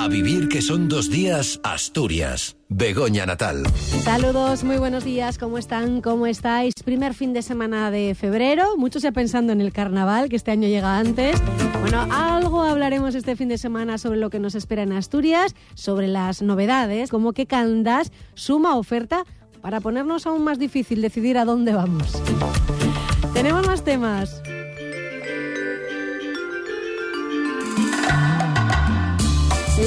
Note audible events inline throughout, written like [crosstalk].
A vivir que son dos días, Asturias. Begoña Natal. Saludos, muy buenos días, ¿cómo están? ¿Cómo estáis? Primer fin de semana de febrero, muchos ya pensando en el carnaval, que este año llega antes. Bueno, algo hablaremos este fin de semana sobre lo que nos espera en Asturias, sobre las novedades, como que Candás suma oferta para ponernos aún más difícil decidir a dónde vamos. Tenemos más temas.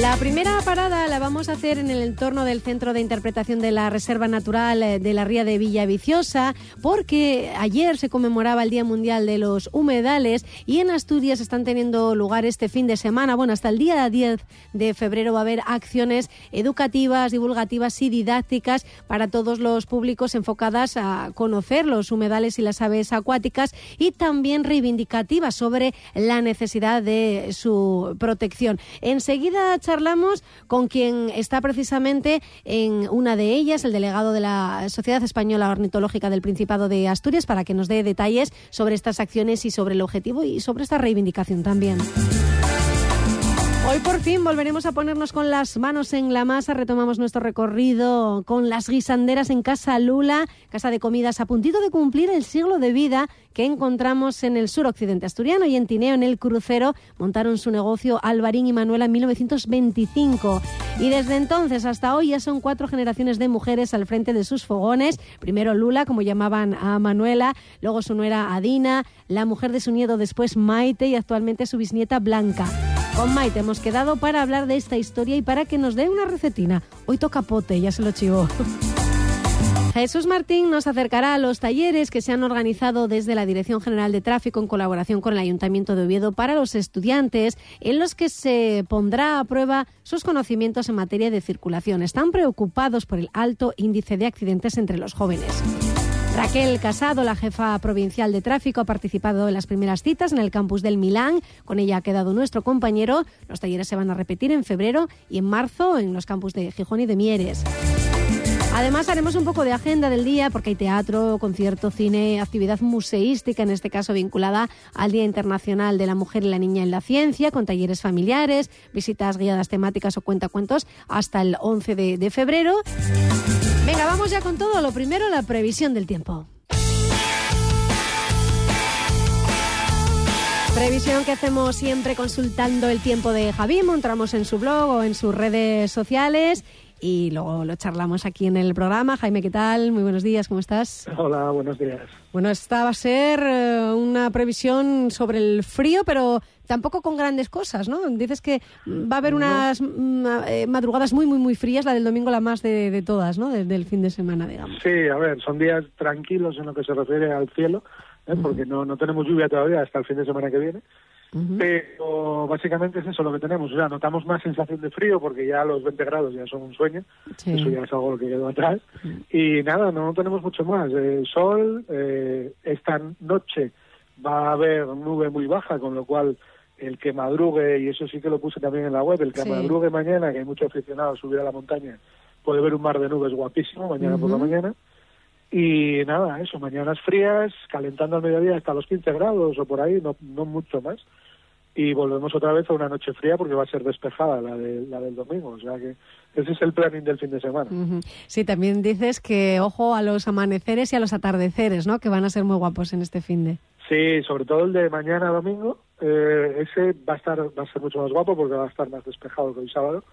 La primera parada la vamos a hacer en el entorno del Centro de Interpretación de la Reserva Natural eh, de la Ría de Villa Viciosa, porque ayer se conmemoraba el Día Mundial de los Humedales y en Asturias están teniendo lugar este fin de semana. Bueno, hasta el día 10 de febrero va a haber acciones educativas, divulgativas y didácticas para todos los públicos enfocadas a conocer los humedales y las aves acuáticas y también reivindicativas sobre la necesidad de su protección. Enseguida charlamos con quien está precisamente en una de ellas, el delegado de la Sociedad Española Ornitológica del Principado de Asturias, para que nos dé detalles sobre estas acciones y sobre el objetivo y sobre esta reivindicación también. Hoy por fin volveremos a ponernos con las manos en la masa, retomamos nuestro recorrido con las guisanderas en Casa Lula, casa de comidas a puntito de cumplir el siglo de vida que encontramos en el suroccidente asturiano y en Tineo, en el crucero, montaron su negocio Alvarín y Manuela en 1925. Y desde entonces hasta hoy ya son cuatro generaciones de mujeres al frente de sus fogones. Primero Lula, como llamaban a Manuela, luego su nuera Adina, la mujer de su nieto después Maite y actualmente su bisnieta Blanca. Con Maite hemos quedado para hablar de esta historia y para que nos dé una recetina. Hoy toca pote, ya se lo chivo. [laughs] Jesús Martín nos acercará a los talleres que se han organizado desde la Dirección General de Tráfico en colaboración con el Ayuntamiento de Oviedo para los estudiantes, en los que se pondrá a prueba sus conocimientos en materia de circulación. Están preocupados por el alto índice de accidentes entre los jóvenes. Raquel Casado, la jefa provincial de tráfico, ha participado en las primeras citas en el campus del Milán. Con ella ha quedado nuestro compañero. Los talleres se van a repetir en febrero y en marzo en los campus de Gijón y de Mieres. Además haremos un poco de agenda del día porque hay teatro, concierto, cine, actividad museística, en este caso vinculada al Día Internacional de la Mujer y la Niña en la Ciencia, con talleres familiares, visitas guiadas temáticas o cuentacuentos hasta el 11 de, febrero. Venga, vamos ya con todo. Lo primero, la previsión del tiempo. Previsión que hacemos siempre consultando el tiempo de Javi, entramos en su blog o en sus redes sociales y luego lo charlamos aquí en el programa. Jaime, ¿qué tal? Muy buenos días, ¿cómo estás? Hola, buenos días. Bueno, esta va a ser eh, una previsión sobre el frío, pero tampoco con grandes cosas, ¿no? Dices que va a haber unas mm, eh, madrugadas muy, muy, muy frías, la del domingo la más de, todas, ¿no? Desde el fin de semana, digamos. Sí, a ver, son días tranquilos en lo que se refiere al cielo, ¿eh? porque no, no tenemos lluvia todavía hasta el fin de semana que viene. Pero básicamente es eso lo que tenemos. O sea, notamos más sensación de frío porque ya los 20 grados ya son un sueño. Eso ya es algo lo que quedó atrás. Y nada, no, tenemos mucho más. Eh, sol, eh, esta noche va a haber nube muy baja, con lo cual el que madrugue, y eso sí que lo puse también en la web, el que madrugue mañana, que hay muchos aficionados a subir a la montaña, puede ver un mar de nubes guapísimo mañana por la mañana. Y nada, eso, mañanas frías, calentando al mediodía hasta los 15 grados o por ahí, no, no mucho más y volvemos otra vez a una noche fría porque va a ser despejada la, de, la del domingo. O sea que ese es el planning del fin de semana. Sí, también dices que ojo a los amaneceres y a los atardeceres, ¿no? Que van a ser muy guapos en este fin de. Sí, sobre todo el de mañana domingo. Eh, ese va a estar va a ser mucho más guapo porque va a estar más despejado que el sábado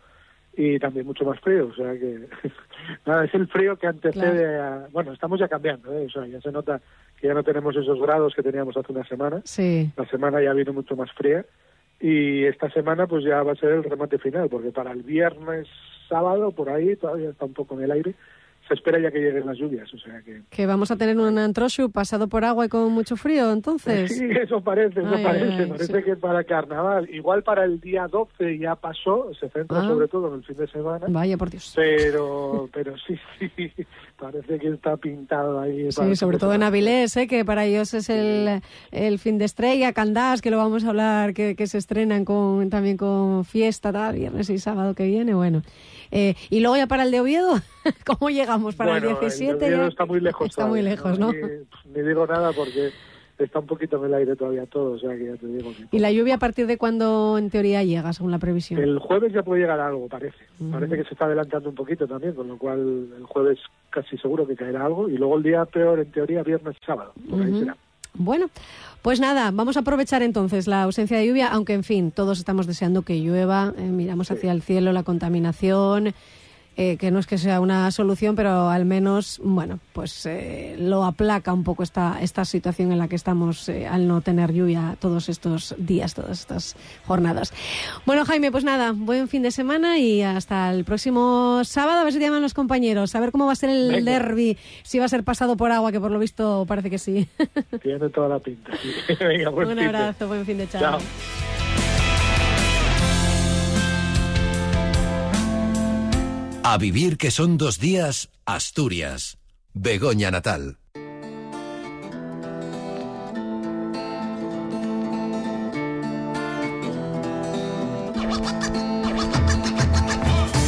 y también mucho más frío. O sea que [laughs] nada, es el frío que antecede a. Bueno, estamos ya cambiando, ¿eh? o sea, ya se nota que ya no tenemos esos grados que teníamos hace una semana. Sí. La semana ya vino mucho más fría y esta semana pues ya va a ser el remate final, porque para el viernes, sábado, por ahí todavía está un poco en el aire, se espera ya que lleguen las lluvias, o sea que... Que vamos a tener un antroshu pasado por agua y con mucho frío, entonces. Sí, eso parece, eso parece, parece que para carnaval, igual para el día 12 ya pasó, se centra ah. sobre todo en el fin de semana. Vaya, por Dios. Pero, pero sí, sí, parece que está pintado ahí. Sí, sobre todo en Avilés, ¿eh? que para ellos es el, el fin de estrella, Candás, que lo vamos a hablar, que, que se estrenan con, también con fiesta, tal, viernes y sábado que viene, bueno. Eh, y luego ya para el de Oviedo, [laughs] ¿cómo llegamos para el 17? El de Oviedo está muy lejos. Está muy lejos, ¿no? Ni, digo nada porque está un poquito en el aire todavía todo, o sea que ya te digo. ¿Y la lluvia a partir de cuándo en teoría llega, según la previsión? El jueves ya puede llegar algo, parece. Parece que se está adelantando un poquito también, con lo cual el jueves casi seguro que caerá algo y luego el día peor en teoría viernes y sábado, por ahí será. Bueno, pues nada, vamos a aprovechar entonces la ausencia de lluvia, aunque en fin, todos estamos deseando que llueva, eh, miramos hacia el cielo, la contaminación, eh, que no es que sea una solución, pero al menos, bueno, pues eh, lo aplaca un poco esta, esta situación en la que estamos eh, al no tener lluvia todos estos días, todas estas jornadas. Bueno, Jaime, pues nada, buen fin de semana y hasta el próximo sábado, a ver si te llaman los compañeros, a ver cómo va a ser el derby, si va a ser pasado por agua, que por lo visto parece que sí. Tiene toda la pinta. [laughs] Un abrazo, buen fin de chao. A vivir que son dos días, Asturias. Begoña Natal.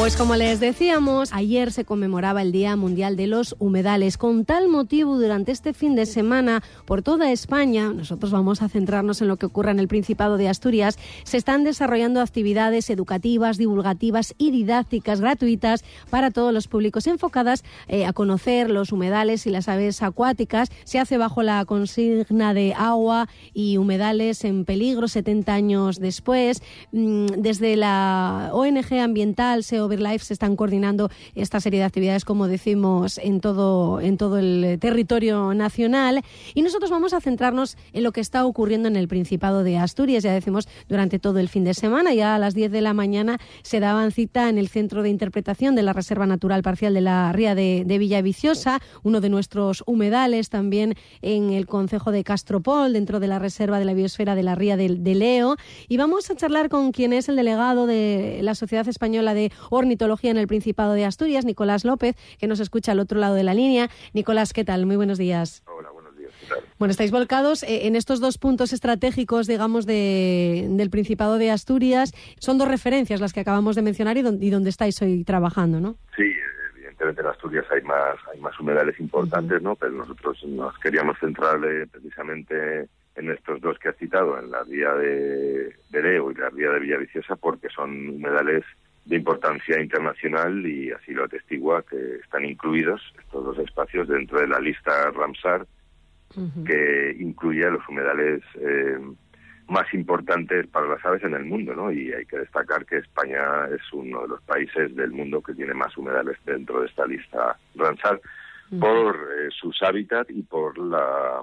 Pues como les decíamos, ayer se conmemoraba el Día Mundial de los Humedales. Con tal motivo, durante este fin de semana, por toda España, nosotros vamos a centrarnos en lo que ocurra en el Principado de Asturias, se están desarrollando actividades educativas, divulgativas y didácticas gratuitas para todos los públicos enfocadas eh, a conocer los humedales y las aves acuáticas. Se hace bajo la consigna de agua y humedales en peligro 70 años después. Mm, desde la ONG ambiental SEO Life se están coordinando esta serie de actividades, como decimos, en todo, en todo el territorio nacional. Y nosotros vamos a centrarnos en lo que está ocurriendo en el Principado de Asturias. Ya decimos, durante todo el fin de semana, ya a las 10 de la mañana se daban cita en el Centro de Interpretación de la Reserva Natural Parcial de la Ría de, de Villaviciosa, uno de nuestros humedales también en el Concejo de Castropol, dentro de la Reserva de la Biosfera de la Ría de, de Leo. Y vamos a charlar con quien es el delegado de la Sociedad Española de ornitología en el Principado de Asturias, Nicolás López, que nos escucha al otro lado de la línea. Nicolás, ¿qué tal? Muy buenos días. Hola, buenos días. Bueno, estáis volcados eh, en estos dos puntos estratégicos, digamos, de, del Principado de Asturias. Son dos referencias las que acabamos de mencionar y, donde estáis hoy trabajando, ¿no? Sí, evidentemente en Asturias hay más, hay más humedales importantes, ¿no? Pero nosotros nos queríamos centrar precisamente en estos dos que has citado, en la vía de, de Leo y la vía de Villaviciosa, porque son humedales de importancia internacional y así lo atestigua que están incluidos estos dos espacios dentro de la lista Ramsar que incluye los humedales eh, más importantes para las aves en el mundo, ¿no? Y hay que destacar que España es uno de los países del mundo que tiene más humedales dentro de esta lista Ramsar por eh, sus hábitats y por la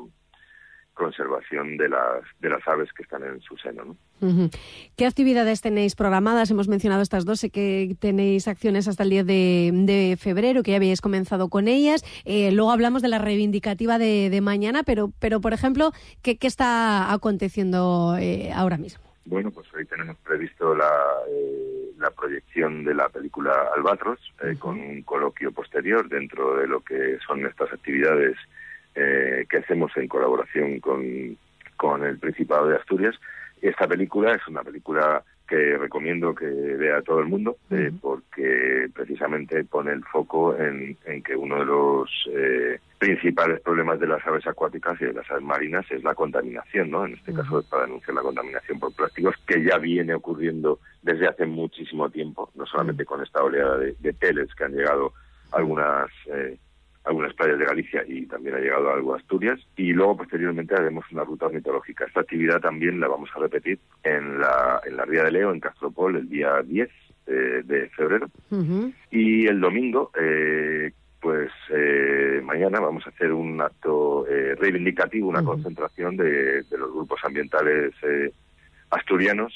conservación de las, de las aves que están en su seno. ¿no? ¿Qué actividades tenéis programadas? Hemos mencionado estas dos, sé que tenéis acciones hasta el 10 de, febrero, que ya habéis comenzado con ellas. Eh, luego hablamos de la reivindicativa de, mañana, pero, pero por ejemplo, ¿qué, qué está aconteciendo eh, ahora mismo? Bueno, pues hoy tenemos previsto la, eh, la proyección de la película Albatros, con un coloquio posterior dentro de lo que son estas actividades eh, que hacemos en colaboración con, con el Principado de Asturias. Esta película es una película que recomiendo que vea todo el mundo, eh, porque precisamente pone el foco en, en que uno de los eh, principales problemas de las aves acuáticas y de las aves marinas es la contaminación, ¿no? En este caso es para denunciar la contaminación por plásticos, que ya viene ocurriendo desde hace muchísimo tiempo, no solamente con esta oleada de, de teles que han llegado algunas eh, algunas playas de Galicia y también ha llegado algo a Asturias. Y luego, posteriormente, haremos una ruta ornitológica. Esta actividad también la vamos a repetir en la, en la Ría de Leo, en Castropol, el día 10 eh, de febrero. Y el domingo, eh, pues eh, mañana vamos a hacer un acto reivindicativo, una concentración de, de, los grupos ambientales asturianos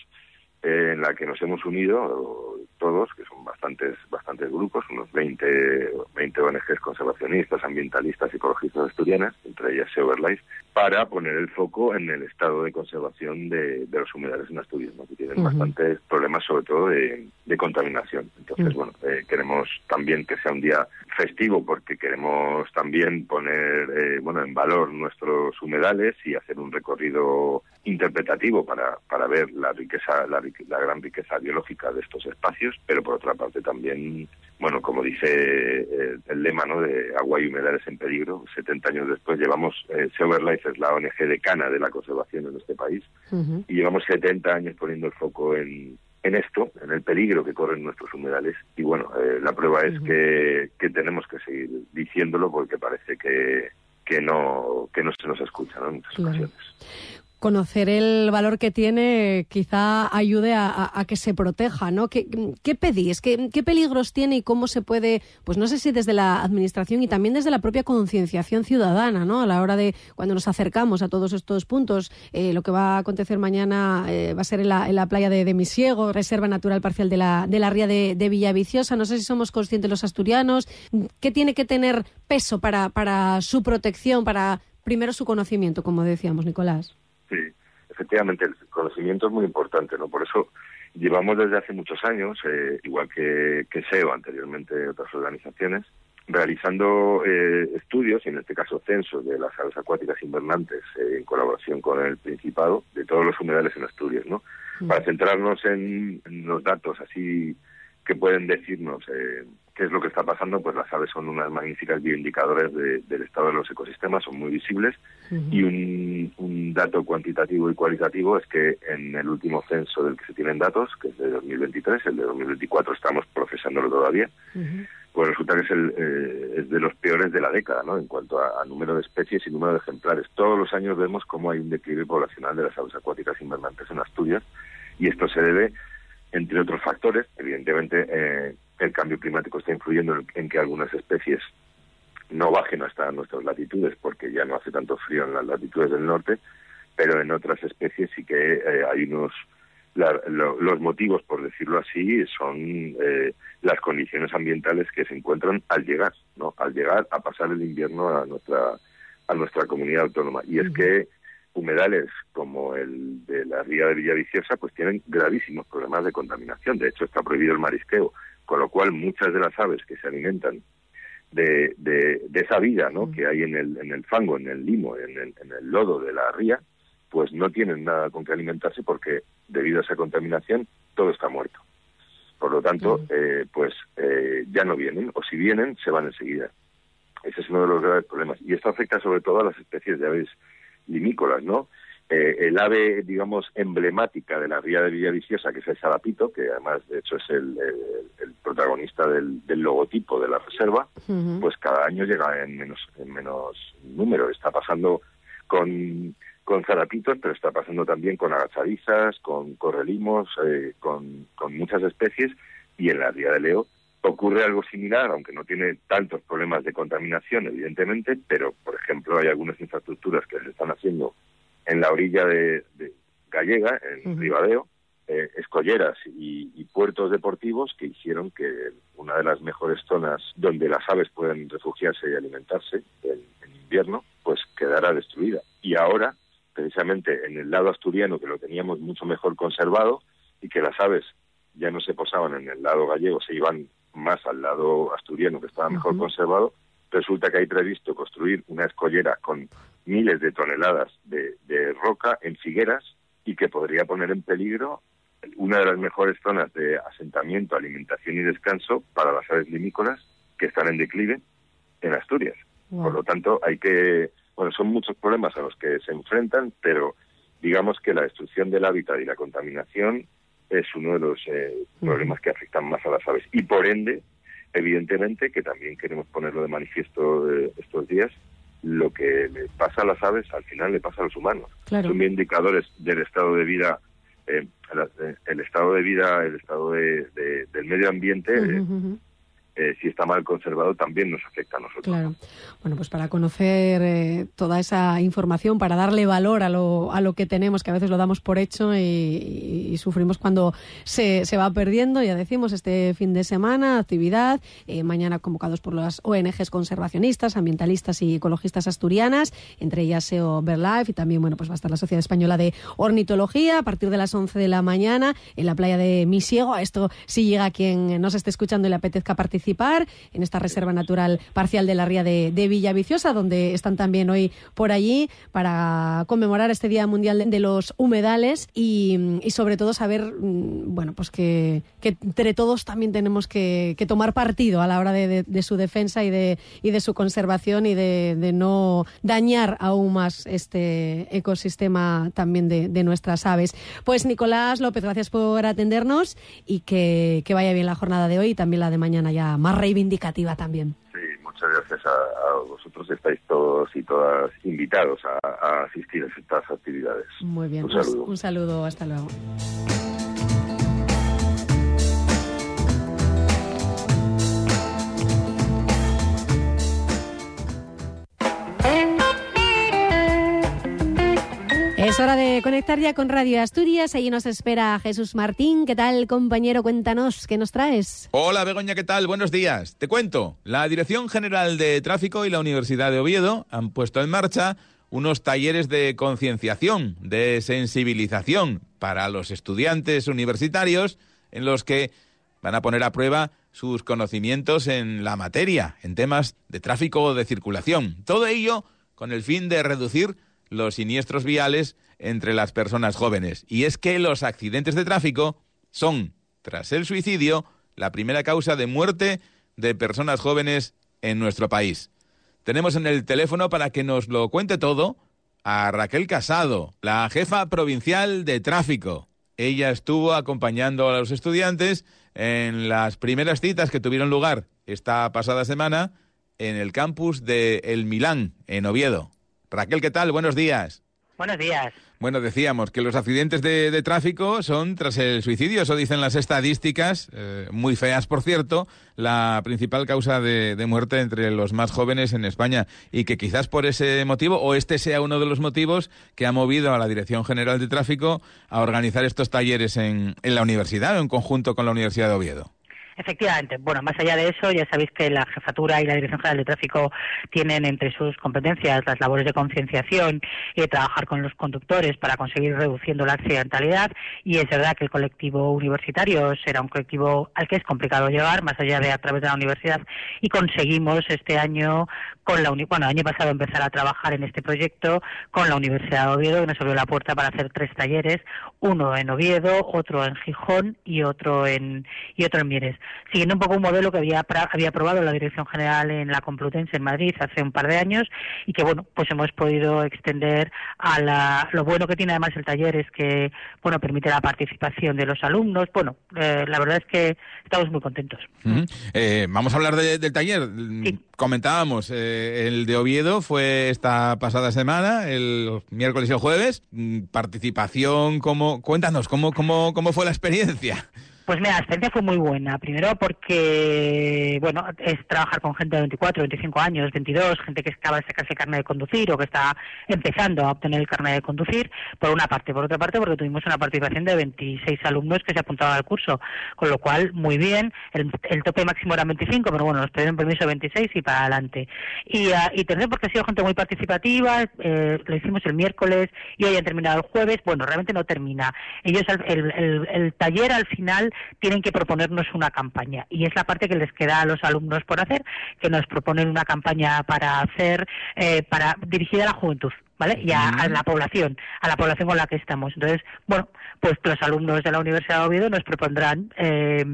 en la que nos hemos unido todos, que son bastantes bastantes grupos, unos 20, 20 ONGs conservacionistas, ambientalistas y ecologistas asturianas, entre ellas Severlife, para poner el foco en el estado de conservación de, los humedales en Asturias, que tienen bastantes problemas, sobre todo de, contaminación. Entonces, bueno, eh, queremos también que sea un día festivo porque queremos también poner eh, bueno en valor nuestros humedales y hacer un recorrido interpretativo para, para ver la riqueza, la, gran riqueza biológica de estos espacios, pero por otra parte también, bueno, como dice eh, el, lema ¿no? de agua y humedales en peligro, 70 años después llevamos, eh, Severlife es la ONG decana de la conservación en este país, y llevamos 70 años poniendo el foco en, en esto, en el peligro que corren nuestros humedales. Y bueno, eh, la prueba es que, que tenemos que seguir diciéndolo porque parece que, que no que no se nos escucha en muchas ocasiones conocer el valor que tiene quizá ayude a, que se proteja, ¿no? ¿Qué, pedís? ¿Qué, peligros tiene y cómo se puede, pues no sé si desde la administración y también desde la propia concienciación ciudadana, ¿no? A la hora de cuando nos acercamos a todos estos puntos, eh, lo que va a acontecer mañana eh, va a ser en la, playa de, de, Misiego, Reserva Natural Parcial de la, de la Ría de, de Villaviciosa. No sé si somos conscientes los asturianos. ¿Qué tiene que tener peso para su protección, para primero su conocimiento, como decíamos, Nicolás? Sí, efectivamente, el conocimiento es muy importante, ¿no? Por eso llevamos desde hace muchos años, eh, igual que, que SEO anteriormente otras organizaciones, realizando eh, estudios, y en este caso censos de las aves acuáticas invernantes eh, en colaboración con el Principado, de todos los humedales en Asturias, ¿no? Mm. Para centrarnos en, los datos así que pueden decirnos eh, qué es lo que está pasando, pues las aves son unas magníficas bioindicadores del estado de los ecosistemas, son muy visibles. Y un, un, dato cuantitativo y cualitativo es que en el último censo del que se tienen datos, que es de 2023, el de 2024 estamos procesándolo todavía, pues resulta que es, el, eh, es de los peores de la década, ¿no? En cuanto a, número de especies y número de ejemplares. Todos los años vemos cómo hay un declive poblacional de las aves acuáticas invernantes en Asturias y esto se debe entre otros factores, evidentemente eh, el cambio climático está influyendo en, que algunas especies no bajen hasta nuestras latitudes porque ya no hace tanto frío en las latitudes del norte, pero en otras especies sí que eh, hay unos los motivos, por decirlo así, son eh, las condiciones ambientales que se encuentran al llegar, ¿no? Al llegar a pasar el invierno a nuestra a nuestra comunidad autónoma. Y es que humedales como el de la ría de Villaviciosa pues tienen gravísimos problemas de contaminación. De hecho, está prohibido el marisqueo, con lo cual muchas de las aves que se alimentan de, de, esa vida ¿no? Mm. que hay en el, en el fango, en el limo, en el, en el lodo de la ría, pues no tienen nada con que alimentarse porque debido a esa contaminación todo está muerto. Por lo tanto, mm. eh, pues eh, ya no vienen, o si vienen, se van enseguida. Ese es uno de los graves problemas. Y esto afecta sobre todo a las especies de aves limícolas, ¿no? Eh, el ave, digamos, emblemática de la ría de Villaviciosa, que es el sarapito, que además, de hecho, es el, protagonista del, logotipo de la reserva, pues cada año llega en menos, en menos número. Está pasando con, con zarapitos, pero está pasando también con agachadizas, con correlimos, eh, con, con muchas especies, y en la ría de Leo ocurre algo similar, aunque no tiene tantos problemas de contaminación, evidentemente, pero, por ejemplo, hay algunas infraestructuras que se están haciendo en la orilla de, Gallega, en Ribadeo, eh, escolleras y, puertos deportivos que hicieron que una de las mejores zonas donde las aves pueden refugiarse y alimentarse en, en invierno, pues quedara destruida. Y ahora, precisamente en el lado asturiano, que lo teníamos mucho mejor conservado, y que las aves ya no se posaban en el lado gallego, se iban más al lado asturiano, que estaba mejor conservado, resulta que hay previsto construir una escollera con miles de toneladas de, roca en Figueras y que podría poner en peligro una de las mejores zonas de asentamiento, alimentación y descanso para las aves limícolas que están en declive en Asturias. Por lo tanto, hay que, bueno, son muchos problemas a los que se enfrentan, pero digamos que la destrucción del hábitat y la contaminación es uno de los eh, problemas que afectan más a las aves. Y por ende, evidentemente, que también queremos ponerlo de manifiesto eh, estos días, lo que le pasa a las aves al final le pasa a los humanos. Son indicadores del estado de vida, eh, el, estado de vida, el estado de, del medio ambiente. Eh, si está mal conservado también nos afecta a nosotros. Claro. Bueno, pues para conocer eh, toda esa información, para darle valor a lo, a lo que tenemos, que a veces lo damos por hecho y, sufrimos cuando se, se, va perdiendo, ya decimos, este fin de semana, actividad, eh, mañana convocados por las ONGs conservacionistas, ambientalistas y ecologistas asturianas, entre ellas SEO Verlife y también, bueno, pues va a estar la Sociedad Española de Ornitología a partir de las 11 de la mañana en la playa de Misiego. Esto si llega quien nos esté escuchando y le apetezca participar participar en esta reserva natural parcial de la ría de, Villaviciosa, donde están también hoy por allí para conmemorar este Día Mundial de, los Humedales y, sobre todo saber, mm, bueno, pues que, entre todos también tenemos que, tomar partido a la hora de, su defensa y de, y de su conservación y de, no dañar aún más este ecosistema también de, nuestras aves. Pues Nicolás López, gracias por atendernos y que, vaya bien la jornada de hoy y también la de mañana ya más reivindicativa también. Sí, muchas gracias a, vosotros. Estáis todos y todas invitados a, asistir a estas actividades. Muy bien, un pues saludo, un saludo hasta luego. Es hora de conectar ya con Radio Asturias. Allí nos espera Jesús Martín. ¿Qué tal, compañero? Cuéntanos, ¿qué nos traes? Hola, Begoña, ¿qué tal? Buenos días. Te cuento. La Dirección General de Tráfico y la Universidad de Oviedo han puesto en marcha unos talleres de concienciación, de sensibilización para los estudiantes universitarios en los que van a poner a prueba sus conocimientos en la materia, en temas de tráfico o de circulación. Todo ello con el fin de reducir los siniestros viales entre las personas jóvenes. Y es que los accidentes de tráfico son, tras el suicidio, la primera causa de muerte de personas jóvenes en nuestro país. Tenemos en el teléfono para que nos lo cuente todo a Raquel Casado, la jefa provincial de tráfico. Ella estuvo acompañando a los estudiantes en las primeras citas que tuvieron lugar esta pasada semana en el campus de El Milán, en Oviedo. Raquel, ¿qué tal? Buenos días. Buenos días. Bueno, decíamos que los accidentes de, tráfico son tras el suicidio, eso dicen las estadísticas, eh, muy feas por cierto, la principal causa de, muerte entre los más jóvenes en España y que quizás por ese motivo, o este sea uno de los motivos que ha movido a la Dirección General de Tráfico a organizar estos talleres en, en la universidad o en conjunto con la Universidad de Oviedo. Efectivamente. Bueno, más allá de eso, ya sabéis que la Jefatura y la Dirección General de Tráfico tienen entre sus competencias las labores de concienciación y de trabajar con los conductores para conseguir reduciendo la accidentalidad. Y es verdad que el colectivo universitario será un colectivo al que es complicado llegar, más allá de a través de la universidad. Y conseguimos este año, con la bueno, el año pasado empezar a trabajar en este proyecto con la Universidad de Oviedo, que nos abrió la puerta para hacer tres talleres, uno en Oviedo, otro en Gijón y otro en, y otro en Mieres siguiendo un poco un modelo que había, había aprobado la Dirección General en la Complutense en Madrid hace un par de años y que, bueno, pues hemos podido extender a la, lo bueno que tiene además el taller es que, bueno, permite la participación de los alumnos. Bueno, eh, la verdad es que estamos muy contentos. Eh, vamos a hablar del taller. Comentábamos, eh, el de Oviedo fue esta pasada semana, el miércoles y el jueves. Mm, participación, Cuéntanos, ¿cómo, cómo, cómo fue la experiencia? Pues mira, la experiencia fue muy buena. Primero porque, bueno, es trabajar con gente de 24, 25 años, 22, gente que acaba de sacarse el carnet de conducir o que está empezando a obtener el carnet de conducir, por una parte. Por otra parte, porque tuvimos una participación de 26 alumnos que se apuntaban al curso, con lo cual, muy bien. El, tope máximo era 25, pero bueno, nos pidieron permiso de 26 y para adelante. Y, uh, y tercero porque ha sido gente muy participativa, eh, lo hicimos el miércoles y hoy han terminado el jueves. Bueno, realmente no termina. Ellos, el, el taller al final tienen que proponernos una campaña. Y es la parte que les queda a los alumnos por hacer, que nos proponen una campaña para hacer, eh, para dirigida a la juventud. ¿vale? Y a, la población, a la población con la que estamos. Entonces, bueno, pues los alumnos de la Universidad de Oviedo nos propondrán, eh,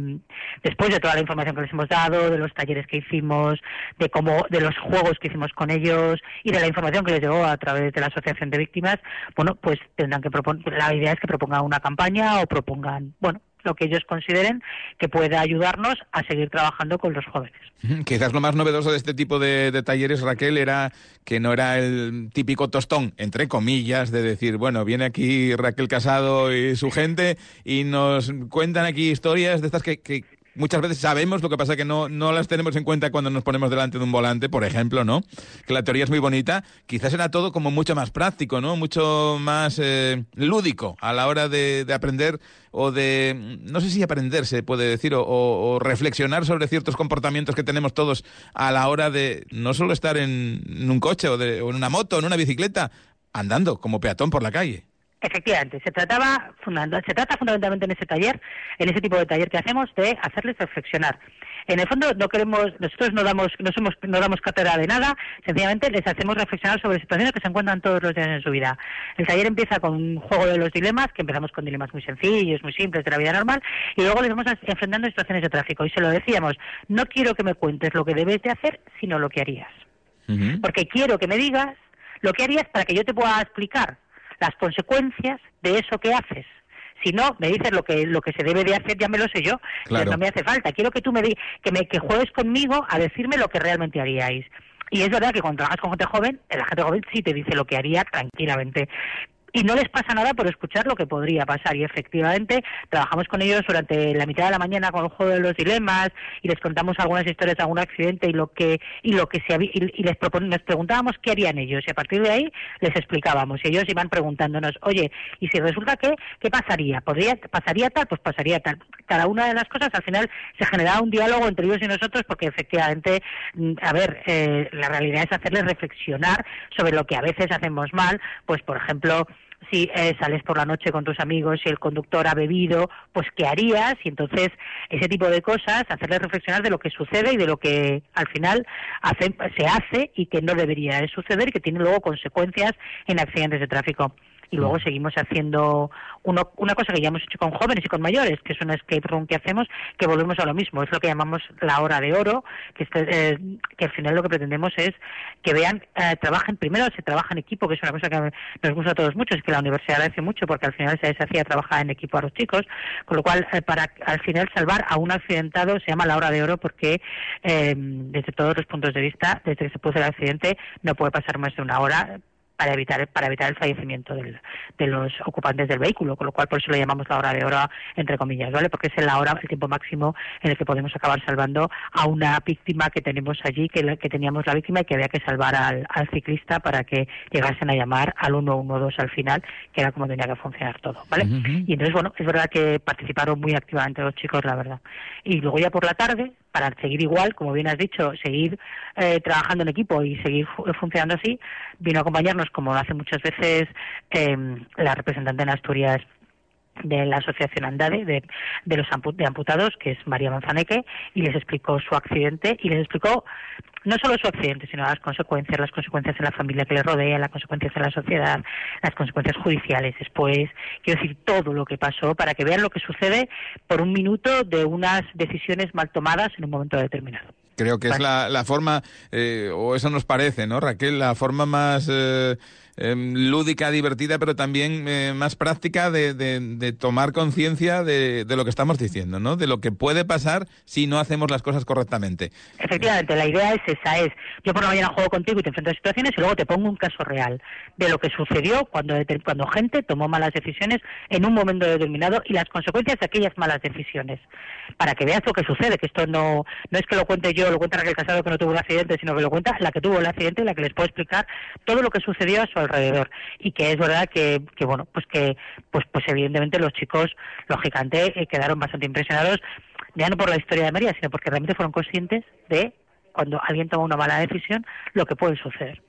después de toda la información que les hemos dado, de los talleres que hicimos, de cómo, de los juegos que hicimos con ellos y de la información que les llegó a través de la Asociación de Víctimas, bueno, pues tendrán que proponer, la idea es que propongan una campaña o propongan, bueno, lo que ellos consideren que pueda ayudarnos a seguir trabajando con los jóvenes. [laughs] Quizás lo más novedoso de este tipo de, talleres, Raquel, era que no era el típico tostón, entre comillas, de decir, bueno, viene aquí Raquel Casado y su gente y nos cuentan aquí historias de estas que, que muchas veces sabemos, lo que pasa que no, no las tenemos en cuenta cuando nos ponemos delante de un volante, por ejemplo, ¿no? Que la teoría es muy bonita, quizás era todo como mucho más práctico, ¿no? Mucho más eh, lúdico a la hora de, aprender o de, no sé si aprender se puede decir, o, reflexionar sobre ciertos comportamientos que tenemos todos a la hora de no solo estar en, un coche o, de, o en una moto, en una bicicleta, andando como peatón por la calle. Efectivamente, se trataba se trata fundamentalmente en ese taller, en ese tipo de taller que hacemos, de hacerles reflexionar. En el fondo no queremos, nosotros no damos, no somos, no damos cátedra de nada, sencillamente les hacemos reflexionar sobre situaciones que se encuentran todos los días en su vida. El taller empieza con un juego de los dilemas, que empezamos con dilemas muy sencillos, muy simples de la vida normal, y luego les vamos enfrentando situaciones de tráfico. Y se lo decíamos, no quiero que me cuentes lo que debes de hacer, sino lo que harías. Porque quiero que me digas lo que harías para que yo te pueda explicar las consecuencias de eso que haces. Si no, me dices lo que lo que se debe de hacer, ya me lo sé yo, pero no me hace falta. Quiero que tú me di, que me que juegues conmigo a decirme lo que realmente haríais. Y es verdad que cuando trabajas con gente joven, la gente joven sí te dice lo que haría tranquilamente y no les pasa nada por escuchar lo que podría pasar. Y efectivamente, trabajamos con ellos durante la mitad de la mañana con el juego de los dilemas y les contamos algunas historias de algún accidente y lo que y lo que se y, les, les preguntábamos qué harían ellos y a partir de ahí les explicábamos y ellos iban preguntándonos, oye, y si resulta que qué pasaría, podría pasaría tal, pues pasaría tal. Cada una de las cosas al final se generaba un diálogo entre ellos y nosotros porque efectivamente, mm, a ver, eh, la realidad es hacerles reflexionar sobre lo que a veces hacemos mal, pues por ejemplo si eh, sales por la noche con tus amigos y el conductor ha bebido, pues qué harías y entonces ese tipo de cosas, hacerles reflexionar de lo que sucede y de lo que al final se hace y que no debería suceder y que tiene luego consecuencias en accidentes de tráfico y luego mm. seguimos haciendo uno, una cosa que ya hemos hecho con jóvenes y con mayores, que es una escape room que hacemos, que volvemos a lo mismo, es lo que llamamos la hora de oro, que, este, eh, que al final lo que pretendemos es que vean, eh, trabajen, primero se trabaja en equipo, que es una cosa que nos gusta a todos mucho, es que la universidad hace mucho, porque al final se hacía trabajar en equipo a los chicos, con lo cual eh, para al final salvar a un accidentado se llama la hora de oro porque desde todos los puntos de vista, desde que se produce el accidente, no puede pasar más de una hora para evitar para evitar el fallecimiento de los ocupantes del vehículo, con lo cual por eso lo llamamos la hora de hora entre comillas, ¿vale? Porque es la hora, el tiempo máximo en el que podemos acabar salvando a una víctima que tenemos allí, que, que teníamos la víctima y que había que salvar al, ciclista para que llegasen a llamar al 112 al final, que era como tenía que funcionar todo, ¿vale? Y entonces, bueno, es verdad que participaron muy activamente los chicos, la verdad. Y luego ya por la tarde, para seguir igual, como bien has dicho, seguir eh, trabajando en equipo y seguir funcionando así, vino a acompañarnos, como lo hace muchas veces em, la representante en Asturias de la asociación Andade de, de los de amputados, que es María Manzaneque, y les explicó su accidente y les explicó no solo su accidente, sino las consecuencias, las consecuencias en la familia que le rodea, las consecuencias en la sociedad, las consecuencias judiciales después, quiero decir, todo lo que pasó para que vean lo que sucede por un minuto de unas decisiones mal tomadas en un momento determinado. Creo que es la, la forma, eh, o eso nos parece, ¿no, Raquel? La forma más eh, Em, lúdica, divertida, pero también eh, más práctica de, de, tomar conciencia de, de, lo que estamos diciendo, ¿no? De lo que puede pasar si no hacemos las cosas correctamente. Efectivamente, la idea es esa, es yo por la mañana juego contigo y te enfrento a situaciones y luego te pongo un caso real de lo que sucedió cuando, cuando gente tomó malas decisiones en un momento determinado y las consecuencias de aquellas malas decisiones, para que veas lo que sucede, que esto no, no es que lo cuente yo, lo cuenta Raquel Casado que no tuvo un accidente, sino que lo cuenta la que tuvo el accidente y la que les puedo explicar todo lo que sucedió a su y que es verdad que, que bueno pues que pues pues evidentemente los chicos lógicamente eh, quedaron bastante impresionados ya no por la historia de María sino porque realmente fueron conscientes de cuando alguien toma una mala decisión lo que puede suceder.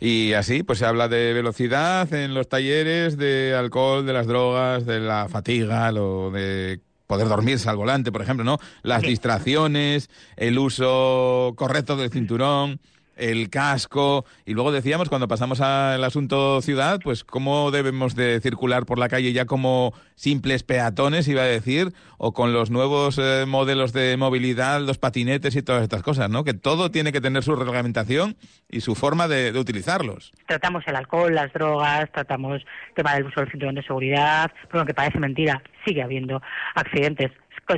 Y así, pues se habla de velocidad en los talleres, de alcohol, de las drogas, de la fatiga, lo de poder dormirse al volante, por ejemplo, ¿no? Las distracciones, el uso correcto del cinturón el casco y luego decíamos cuando pasamos al asunto ciudad, pues cómo debemos de circular por la calle ya como simples peatones, iba a decir, o con los nuevos eh, modelos de movilidad, los patinetes y todas estas cosas, ¿no? Que todo tiene que tener su reglamentación y su forma de, utilizarlos. Tratamos el alcohol, las drogas, tratamos el tema del uso del cinturón de seguridad, pero aunque parece mentira, sigue habiendo accidentes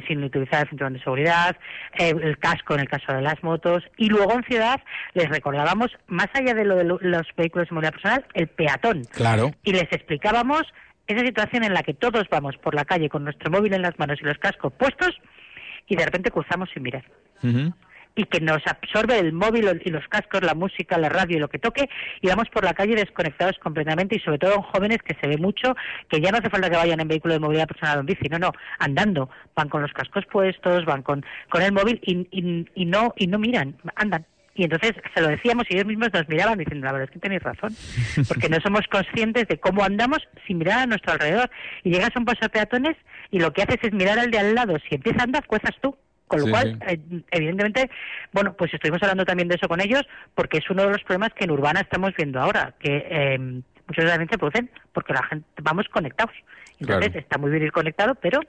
sin utilizar el cinturón de seguridad, eh, el casco en el caso de las motos, y luego en ciudad les recordábamos, más allá de lo de los vehículos de movilidad personal, el peatón. Claro. Y les explicábamos esa situación en la que todos vamos por la calle con nuestro móvil en las manos y los cascos puestos y de repente cruzamos sin mirar y que nos absorbe el móvil y los cascos, la música, la radio y lo que toque y vamos por la calle desconectados completamente y sobre todo en jóvenes que se ve mucho que ya no hace falta que vayan en vehículo de movilidad personal o en bici, no, no, andando, van con los cascos puestos, van con, con el móvil y, y, y no y no miran, andan Y entonces se lo decíamos y ellos mismos nos miraban diciendo, la verdad es que tenéis razón, [laughs] porque no somos conscientes de cómo andamos sin mirar a nuestro alrededor. Y llegas a un paso de peatones y lo que haces es mirar al de al lado. Si empieza a andar, cuezas tú. Con lo cual, eh, evidentemente, bueno, pues estuvimos hablando también de eso con ellos, porque es uno de los problemas que en Urbana estamos viendo ahora, que eh, muchos veces se producen porque la gente vamos conectados. Entonces, está muy bien ir conectado, pero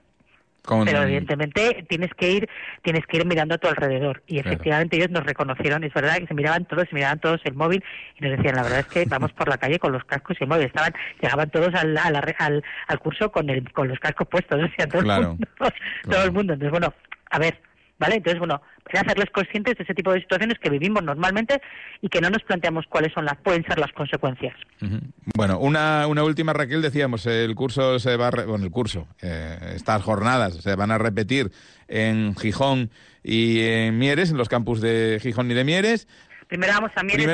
pero evidentemente tienes que ir tienes que ir mirando a tu alrededor. Y efectivamente ellos nos reconocieron es verdad que se miraban todos se miraban todos el móvil y nos decían la verdad es que vamos por la calle con los cascos y el móvil. Estaban llegaban todos al, al, al, curso con el con los cascos puestos o sea, todo, el mundo, [laughs] todo el mundo. Entonces bueno a ver ¿vale? Entonces, bueno, hacerles conscientes de ese tipo de situaciones que vivimos normalmente y que no nos planteamos cuáles son las pueden ser las consecuencias. Bueno, una, una última, Raquel, decíamos, el curso se va, bueno, el curso, eh, estas jornadas se van a repetir en Gijón y en Mieres, en los campus de Gijón y de Mieres. Primero vamos a Mieres,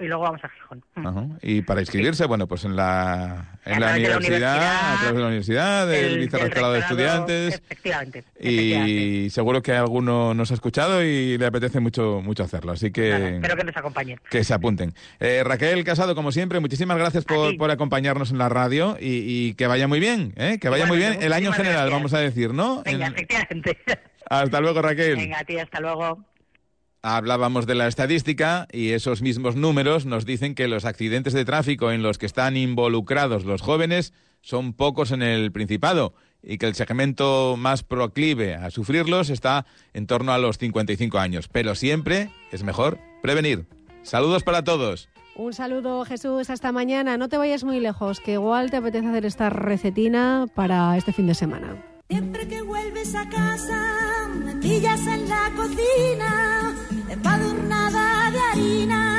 y, luego, vamos a Gijón. Y para inscribirse, bueno, pues en la, en la, universidad, a través de la universidad, del vicerrectorado de estudiantes. Efectivamente, Y seguro que alguno nos ha escuchado y le apetece mucho mucho hacerlo. Así que. espero que nos acompañen. Que se apunten. Eh, Raquel Casado, como siempre, muchísimas gracias por, por acompañarnos en la radio y, que vaya muy bien, ¿eh? Que vaya muy bien el año general, vamos a decir, ¿no? Venga, efectivamente. Hasta luego, Raquel. Venga, a ti, hasta luego. Hablábamos de la estadística y esos mismos números nos dicen que los accidentes de tráfico en los que están involucrados los jóvenes son pocos en el Principado y que el segmento más proclive a sufrirlos está en torno a los 55 años. Pero siempre es mejor prevenir. Saludos para todos. Un saludo, Jesús. Hasta mañana. No te vayas muy lejos, que igual te apetece hacer esta recetina para este fin de semana. Siempre que vuelves a casa, me pillas en la cocina, empadurnada de harina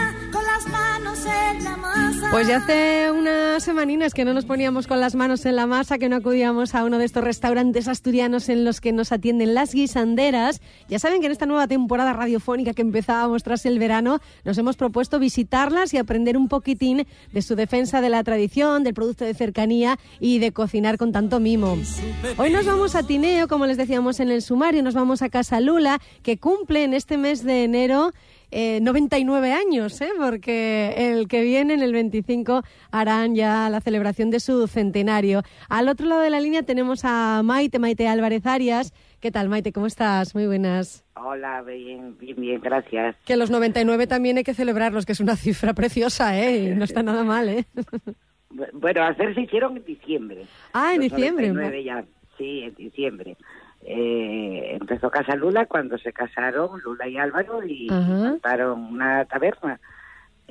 Pues ya hace unas semaninas que no nos poníamos con las manos en la masa, que no acudíamos a uno de estos restaurantes asturianos en los que nos atienden las guisanderas. Ya saben que en esta nueva temporada radiofónica que empezábamos tras el verano, nos hemos propuesto visitarlas y aprender un poquitín de su defensa de la tradición, del producto de cercanía y de cocinar con tanto mimo. Hoy nos vamos a Tineo, como les decíamos en el sumario, nos vamos a Casa Lula, que cumple en este mes de enero 99 eh, años, ¿eh? porque el que viene, en el 25, harán ya la celebración de su centenario. Al otro lado de la línea tenemos a Maite, Maite Álvarez Arias. ¿Qué tal, Maite? ¿Cómo estás? Muy buenas. Hola, bien, bien, bien, gracias. Que los 99 también hay que celebrarlos, que es una cifra preciosa, ¿eh? no está nada mal, ¿eh? bueno, hacer se hicieron en diciembre. Ah, en diciembre. ya, sí, en diciembre eh, empezó Casa Lula cuando se casaron Lula y Álvaro y montaron una taberna.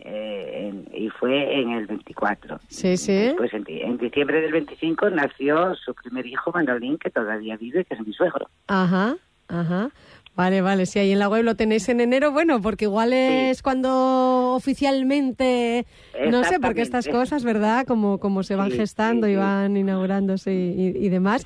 Eh, y fue en el 24. Sí, sí. Pues en, en, diciembre del 25 nació su primer hijo, Manolín, que todavía vive, que es mi suegro. Ajá, ajá. Vale, vale, si ahí en la web lo tenéis en enero, bueno, porque igual es cuando oficialmente, no sé, porque estas cosas, ¿verdad? Como, como se van gestando y van inaugurándose y, demás.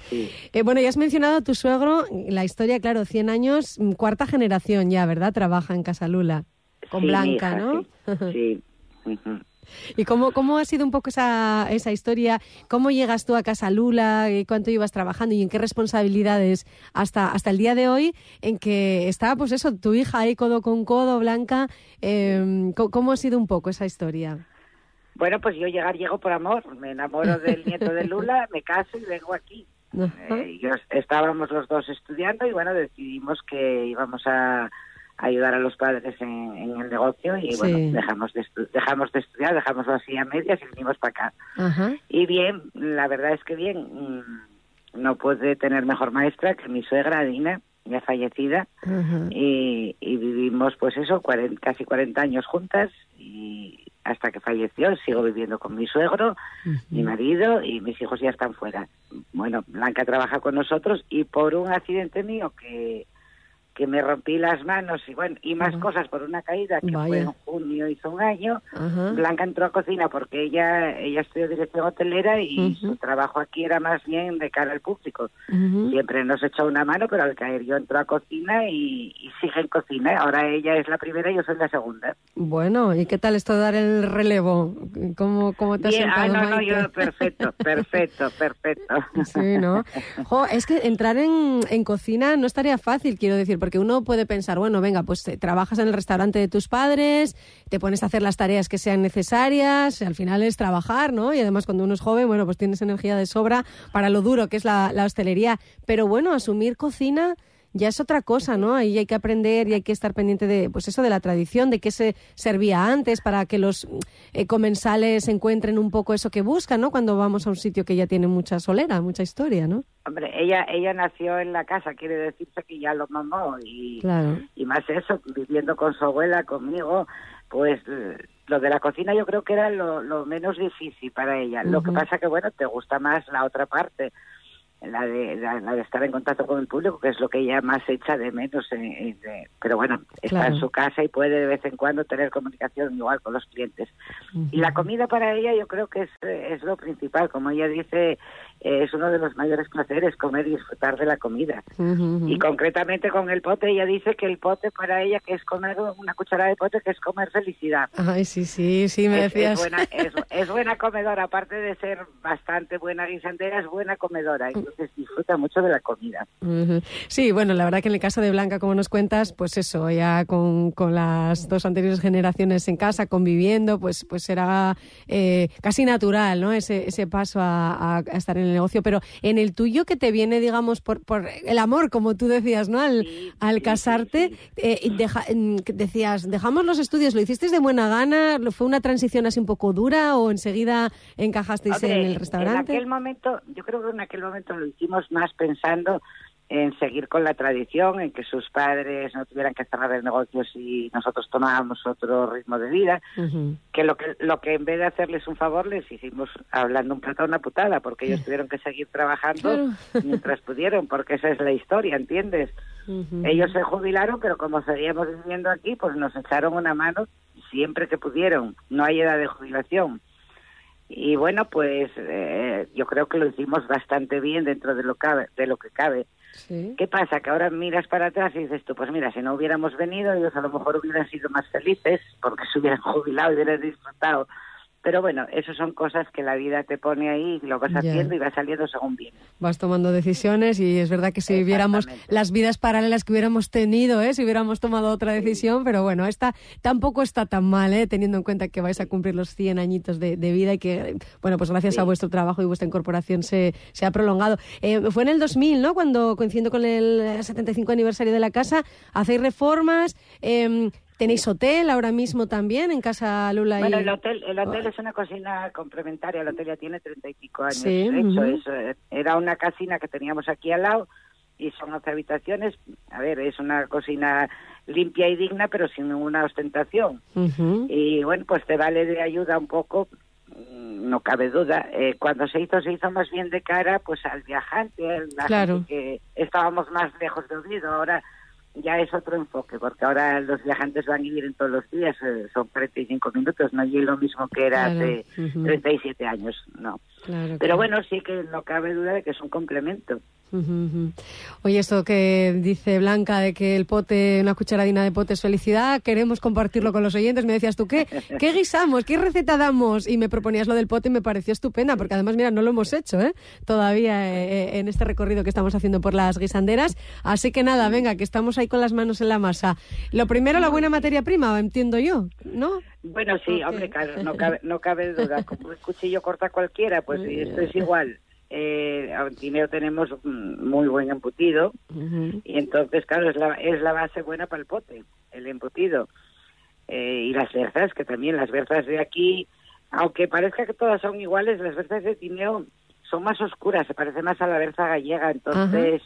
Eh, bueno, ya has mencionado a tu suegro, la historia, claro, 100 años, mm, cuarta generación ya, ¿verdad? Trabaja en Casalula, con Blanca, ¿no? Sí. [laughs] ¿Y cómo, cómo ha sido un poco esa, esa historia? ¿Cómo llegas tú a Casa Lula? ¿Cuánto ibas trabajando y en qué responsabilidades hasta, hasta el día de hoy en que está, pues eso, tu hija ahí codo con codo, Blanca? Eh, ¿Cómo ha sido un poco esa historia? Bueno, pues yo llegar llego por amor. Me enamoro del [laughs] nieto de Lula, me caso y vengo aquí. Eh, estábamos los dos estudiando y bueno, decidimos que íbamos a ayudar a los padres en, el negocio y bueno, dejamos de, dejamos de estudiar, dejamos así a medias y vinimos para acá. Y bien, la verdad es que bien, mm, no puede tener mejor maestra que mi suegra Dina, ya fallecida, y, vivimos pues eso, casi 40 años juntas y hasta que falleció sigo viviendo con mi suegro, mi marido y mis hijos ya están fuera. Bueno, Blanca trabaja con nosotros y por un accidente mío que que me rompí las manos y bueno y más cosas por una caída que fue en junio hizo un año Blanca entró a cocina porque ella ella estudió dirección hotelera y su trabajo aquí era más bien de cara al público. Siempre nos echó una mano pero al caer yo entró a cocina y, sigue en cocina. Ahora ella es la primera y yo soy la segunda. Bueno, ¿y qué tal esto de dar el relevo? ¿Cómo, cómo te has Bien, ah, no, no, yo perfecto, [laughs] perfecto, perfecto. Sí, ¿no? Jo, es que entrar en, en cocina no estaría fácil, quiero decir, porque uno puede pensar, bueno, venga, pues eh, trabajas en el restaurante de tus padres, te pones a hacer las tareas que sean necesarias, al final es trabajar, ¿no? Y además cuando uno es joven, bueno, pues tienes energía de sobra para lo duro que es la, la hostelería. Pero bueno, asumir cocina ya es otra cosa, ¿no? Ahí hay que aprender y hay que estar pendiente de, pues eso, de la tradición, de qué se servía antes, para que los eh, comensales encuentren un poco eso que buscan, ¿no? Cuando vamos a un sitio que ya tiene mucha solera, mucha historia, ¿no? Hombre, ella ella nació en la casa, quiere decirse que ya lo mamó y, Claro. y más eso, viviendo con su abuela, conmigo, pues eh, lo de la cocina yo creo que era lo, lo menos difícil para ella. Lo que pasa que, bueno, te gusta más la otra parte, la de, la, la de estar en contacto con el público, que es lo que ella más echa de menos. en- en- de- pero bueno, está Claro. en su casa y puede de vez en cuando tener comunicación igual con los clientes. Y la comida para ella yo creo que es, eh, es lo principal. Como ella dice, eh, es uno de los mayores placeres comer y disfrutar de la comida. Ujú, ujú. Y concretamente con el pote, ella dice que el pote para ella que es comer una cucharada de pote, que es comer felicidad. Ay, sí, sí, sí, me Es, es decías. buena, es, es buena comedora, aparte de ser bastante buena guisandera, es buena comedora, entonces disfruta mucho de la comida. Ujú. Sí, bueno, la verdad que en el caso de Blanca, como nos cuentas, pues eso, ya con, con las dos anteriores generaciones en casa, conviviendo, pues, pues era eh, casi natural, ¿no? Ese, ese paso a, a- a estar en el negocio. Pero en el tuyo que te viene, digamos, por, por el amor, como tú decías, ¿no? Al, Sí, al sí, casarte, sí, eh, deja- decías, dejamos los estudios, ¿lo hicisteis de buena gana? ¿Lo- ¿Fue una transición así un poco dura o enseguida encajasteis en el restaurante? En aquel momento, yo creo que en aquel momento lo hicimos más pensando en seguir con la tradición, en que sus padres no tuvieran que cerrar el negocio si nosotros tomábamos otro ritmo de vida, que lo que lo que en vez de hacerles un favor les hicimos hablando un plato una putada, porque ellos tuvieron que seguir trabajando Claro. [laughs] mientras pudieron, porque esa es la historia, ¿entiendes? Ellos se jubilaron, pero como seguíamos viviendo aquí, pues nos echaron una mano siempre que pudieron. No hay edad de jubilación. Y bueno, pues eh, yo creo que lo hicimos bastante bien dentro de lo, cabe, de lo que cabe. ¿Qué pasa? Que ahora miras para atrás y dices tú, pues mira, si no hubiéramos venido, ellos a lo mejor hubieran sido más felices porque se hubieran [laughs] jubilado y hubieran disfrutado. Pero bueno, eso son cosas que la vida te pone ahí y lo vas haciendo y va saliendo según viene. vas tomando decisiones y es verdad que si viviéramos las vidas paralelas que hubiéramos tenido, ¿eh? si hubiéramos tomado otra decisión, pero bueno, esta tampoco está tan mal, ¿eh? teniendo en cuenta que vais a cumplir los 100 añitos de, de vida y que, bueno, pues gracias Sí. a vuestro trabajo y vuestra incorporación se, se ha prolongado. Eh, fue en el 2000, ¿no? Cuando coincidiendo con el 75 aniversario de la casa, hacéis reformas, em, tenéis hotel ahora mismo también en Casa Lula y... Bueno, el hotel, el hotel es una cocina complementaria. El hotel ya tiene treinta y pico años. Sí, de hecho, ujú. es, eh, era una casina que teníamos aquí al lado y son 11 habitaciones. A ver, es una cocina limpia y digna, pero sin ninguna ostentación. Ujú. Y bueno, pues te vale de ayuda un poco, mm, no cabe duda. Eh, cuando se hizo, se hizo más bien de cara pues al viajante, a la Claro. gente que estábamos más lejos de Oviedo. Ahora ya es otro enfoque, porque ahora los viajantes van a ir en todos los días, eh, son 45 minutos, no y es lo mismo que era Claro. hace Ujú. 37 años, no. Claro, Pero bueno, sí que no cabe duda de que es un complemento. Oye, esto que dice Blanca de que el pote, una cucharadina de pote es felicidad, queremos compartirlo con los oyentes. Me decías tú, ¿qué, qué [laughs] guisamos? ¿Qué receta damos? Y me proponías lo del pote y me pareció estupenda, porque además, mira, no lo hemos hecho ¿eh? todavía eh, en este recorrido que estamos haciendo por las guisanderas. Así que nada, venga, que estamos ahí con las manos en la masa. Lo primero, la buena materia prima, entiendo yo, ¿no? Bueno, sí, Ok. hombre, claro, no cabe, [laughs] no cabe duda. Como el cuchillo corta cualquiera, pues sí, esto es igual. Eh, en Tineo tenemos muy buen embutido y entonces, claro, es la, es la base buena para el pote, el embutido. Eh, y las berzas, que también las berzas de aquí, aunque parezca que todas son iguales, las berzas de Tineo son más oscuras, se parece más a la berza gallega, entonces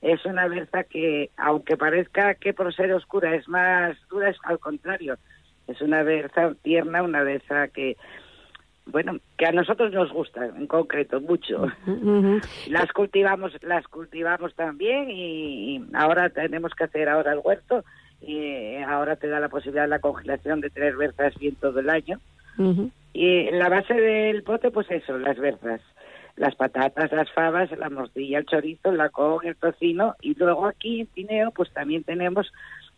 es una berza que, aunque parezca que por ser oscura es más dura, es al contrario, es una berza tierna, una berza que, bueno, que a nosotros nos gusta, en concreto, mucho. [laughs] Las cultivamos, las cultivamos también y, ahora tenemos que hacer ahora el huerto y ahora te da la posibilidad la congelación de tener berzas bien todo el año. Ujú. Y la base del pote, pues eso, las berzas. Las patatas, las fabas, la morcilla, el chorizo, la con, el tocino. Y luego aquí en Tineo, pues también tenemos eh,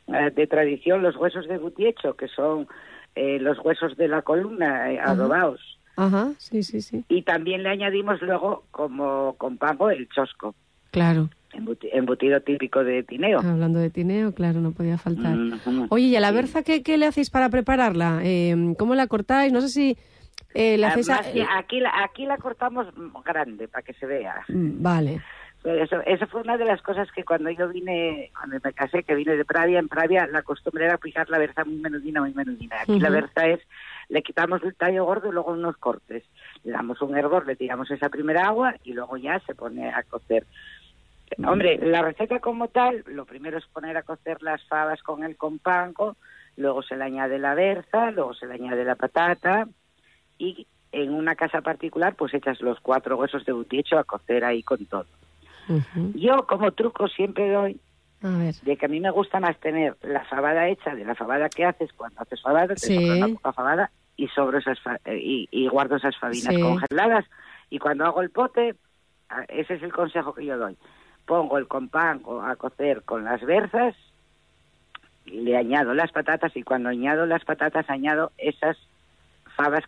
de tradición los huesos de butiecho, que son eh, los huesos de la columna eh, adobados. Ajá, sí, sí, sí. Y también le añadimos luego, como con pavo, el chosco. Claro. embutido típico de Tineo. Hablando de Tineo, claro, no podía faltar. Oye, ¿y a la Sí. berza qué, qué le hacéis para prepararla? Eh, ¿Cómo la cortáis? No sé si eh, le hacéis... a- Además, sí, aquí, la, aquí la cortamos grande para que se vea. Mm, Vale. Pero Eso, eso fue una de las cosas que cuando yo vine, cuando me casé, que vine de Pravia, en Pravia la costumbre era picar la berza muy menudina, muy menudina. Aquí la berza es, le quitamos el tallo gordo y luego unos cortes. Le damos un hervor, le tiramos esa primera agua y luego ya se pone a cocer. Hombre, la receta como tal, lo primero es poner a cocer las fabas con el compango, luego se le añade la berza, luego se le añade la patata y en una casa particular pues echas los cuatro huesos de butiecho a cocer ahí con todo. Yo como truco siempre doy A ver. de que a mí me gusta más tener la fabada hecha de la fabada que haces cuando haces fabada, te Sí. sobra una poca fabada y sobro esas fa- eh, y, y guardo esas fabinas Sí. congeladas y cuando hago el pote, ese es el consejo que yo doy. Pongo el compango a cocer con las berzas, le añado las patatas y cuando añado las patatas añado esas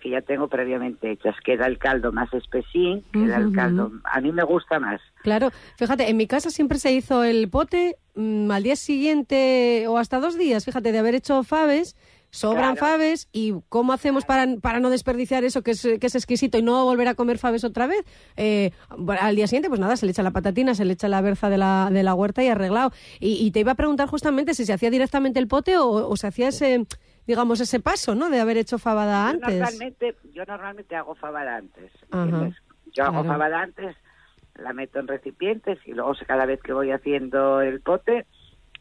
que ya tengo previamente hechas. Queda el caldo más espesín, queda el caldo... A mí me gusta más. Claro, fíjate, en mi casa siempre se hizo el pote mm, al día siguiente o hasta dos días, fíjate, de haber hecho faves, sobran Claro. faves y cómo hacemos para, para no desperdiciar eso que es, que es exquisito y no volver a comer faves otra vez. Eh, al día siguiente, pues nada, se le echa la patatina, se le echa la berza de la, de la huerta y arreglado. Y, y te iba a preguntar justamente si se hacía directamente el pote o, o se hacía ese, digamos, ese paso, ¿no? De haber hecho fabada Yo antes. normalmente, yo normalmente hago fabada antes. Yo hago fabada antes, la meto en recipientes y luego cada vez que voy haciendo el pote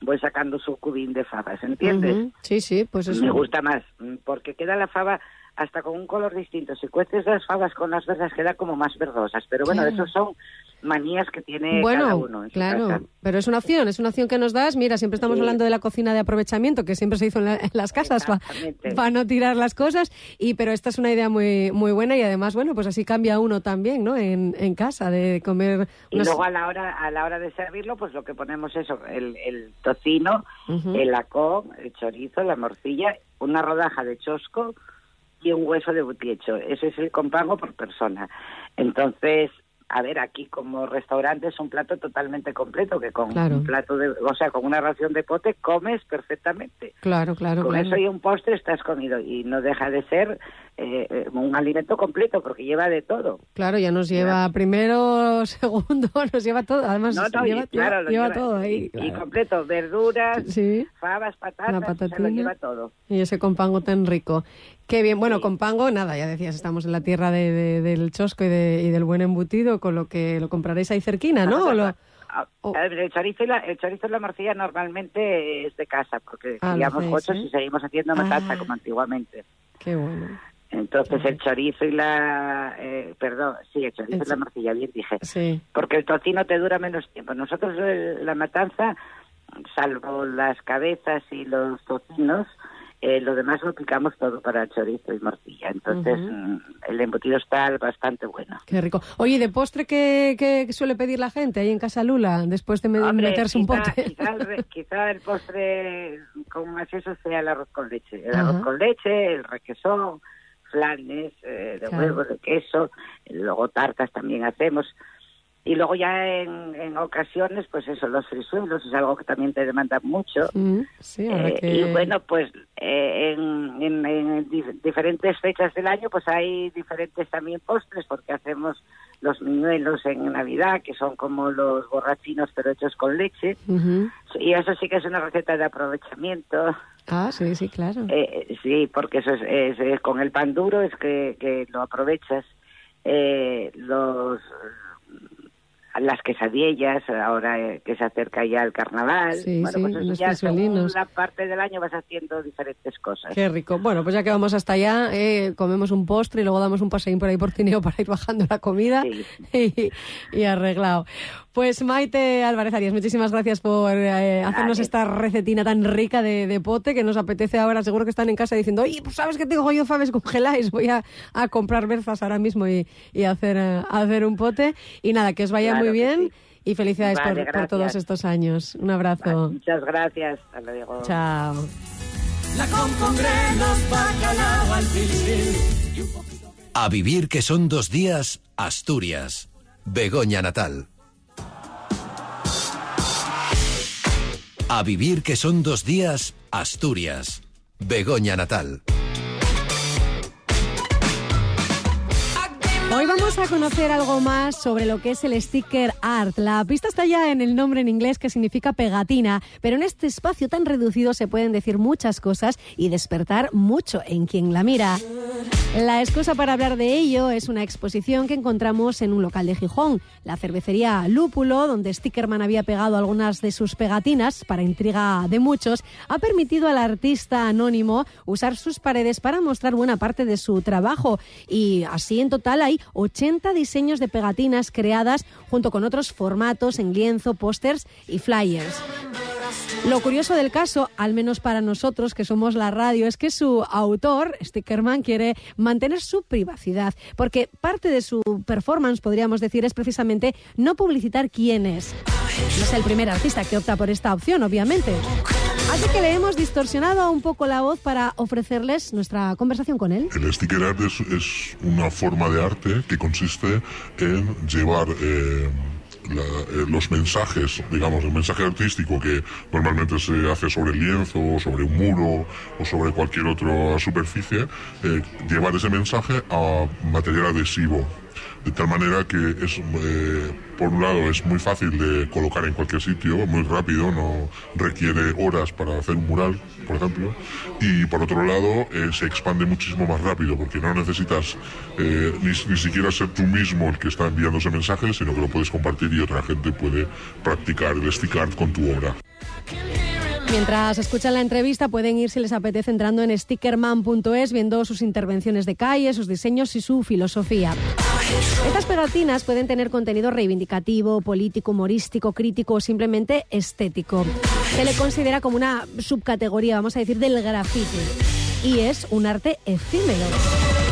voy sacando su cubín de fabas, ¿entiendes? Ujú, Sí, sí, pues eso. Me gusta más, mm, porque queda la fava hasta con un color distinto. Si cueces las fabas con las verdas queda como más verdosas. Pero bueno, Claro. esos son manías que tiene Bueno, cada uno en su claro, casa. pero es una opción, es una opción que nos das. Mira, siempre estamos Sí. hablando de la cocina de aprovechamiento, que siempre se hizo en, la- en las casas para no tirar las cosas. Y pero esta es una idea muy muy buena y además, bueno, pues así cambia uno también, ¿no? En, en casa de comer. Y luego a la hora a la hora de servirlo, pues lo que ponemos es el, el tocino, el lacón, el chorizo, la morcilla, una rodaja de chosco y un hueso de butiecho. Ese es el compango por persona. Entonces, a ver, aquí como restaurante es un plato totalmente completo, que con Claro. un plato de, o sea, con una ración de pote comes perfectamente. Claro, claro, Con claro. eso y un postre estás comido y no deja de ser eh, un alimento completo porque lleva de todo. Claro, ya nos lleva primero, [laughs] segundo, nos lleva todo. Además, No, no, y lleva, claro, lleva- lo lleva lleva- todo ahí. y- completo, verduras, Sí. fabas, La patatas, lo lleva todo. Y ese compango tan rico. Qué bien. Bueno, compango, nada, ya decías, estamos en la tierra de, de- del chosco y, de- y del buen embutido, con lo que lo compraréis ahí cerquina, ¿no? Lo- Ah, El chorizo y la, el chorizo y la morcilla normalmente es de casa, porque Ah, cochos ¿eh? y seguimos haciendo matanza Ah. como antiguamente. Qué bueno. Entonces el chorizo y la... eh, perdón, sí, el chorizo El y la morcilla, bien dije. Sí. Porque el tocino te dura menos tiempo. Nosotros el- la matanza, salvo las cabezas y los tocinos, eh, lo demás lo picamos todo para chorizo y morcilla. Entonces Ujú. mm, el embutido está bastante bueno. Qué rico. Oye, ¿y de postre qué, qué suele pedir la gente ahí en Casa Lula después de Hombre, meterse un quizá- pote? Quizá el, [laughs] quizá el postre con más eso sea el arroz con leche. El Ajá. arroz con leche, el requesón, flanes eh, de Claro. huevo, de queso, luego tartas también hacemos. Y luego ya en, en ocasiones, pues eso, los frisuelos es algo que también te demanda mucho. Sí, ahora Eh, que... Y bueno, pues eh, en, en- en dif- diferentes fechas del año, pues hay diferentes también postres, porque hacemos los miñuelos en Navidad, que son como los borrachinos, pero hechos con leche. Y eso sí que es una receta de aprovechamiento. Ah, sí, sí, claro. Eh, sí, porque eso es, es- es con el pan duro, es que, que lo aprovechas. Eh, los las quesadillas, ahora eh, que se acerca ya el carnaval. Sí, bueno, sí, pues eso ya según la parte del año vas haciendo diferentes cosas. Qué rico. Bueno, pues ya que vamos hasta allá, eh, comemos un postre y luego damos un paseín por ahí por Tineo para ir bajando la comida Sí. [laughs] y, y arreglado. Pues Maite Álvarez Arias, muchísimas gracias por eh, hacernos esta recetina tan rica de, de pote que nos apetece ahora. Seguro que están en casa diciendo, oye, pues sabes que tengo yo faves congeláis, voy a, a comprar berzas ahora mismo y, y hacer, eh, hacer un pote. Y nada, que os vaya Claro muy bien. sí. Y felicidades por, todos estos años. Un abrazo. muchas gracias. Hasta luego. Chao. A vivir que son dos días, Asturias. Begoña Natal. A vivir que son dos días, Asturias. Begoña Natal. Hoy vamos a conocer algo más sobre lo que es el sticker art. La pista está ya en el nombre en inglés que significa pegatina, pero en este espacio tan reducido se pueden decir muchas cosas y despertar mucho en quien la mira. La excusa para hablar de ello es una exposición que encontramos en un local de Gijón, la cervecería Lúpulo, donde Stickerman había pegado algunas de sus pegatinas para intriga de muchos, ha permitido al artista anónimo usar sus paredes para mostrar buena parte de su trabajo y así en total hay 80 diseños de pegatinas creadas junto con otros formatos en lienzo, pósters y flyers. Lo curioso del caso, al menos para nosotros que somos la radio, es que su autor, Stickerman, quiere mantener su privacidad, porque parte de su performance, podríamos decir, es precisamente no publicitar quién es. No es el primer artista que opta por esta opción, obviamente. Así que le hemos distorsionado un poco la voz para ofrecerles nuestra conversación con él. El sticker art es, una forma de arte que consiste en llevar... Eh, eh, los mensajes, digamos, el mensaje artístico que normalmente se hace sobre el lienzo, sobre un muro o sobre cualquier otra superficie, eh, llevar ese mensaje a material adhesivo de tal manera que es, eh, por un lado, es muy fácil de colocar en cualquier sitio, muy rápido, no requiere horas para hacer un mural, por ejemplo, y por otro lado, eh, se expande muchísimo más rápido, porque no necesitas eh, ni, ni, siquiera ser tú mismo el que está enviando ese mensaje, sino que lo puedes compartir y otra gente puede practicar el stick art con tu obra. Mientras escuchan la entrevista pueden ir si les apetece entrando en stickerman.es viendo sus intervenciones de calle, sus diseños y su filosofía. Estas pegatinas pueden tener contenido reivindicativo, político, humorístico, crítico o simplemente estético. Se le considera como una subcategoría, vamos a decir, del grafiti. Y es un arte efímero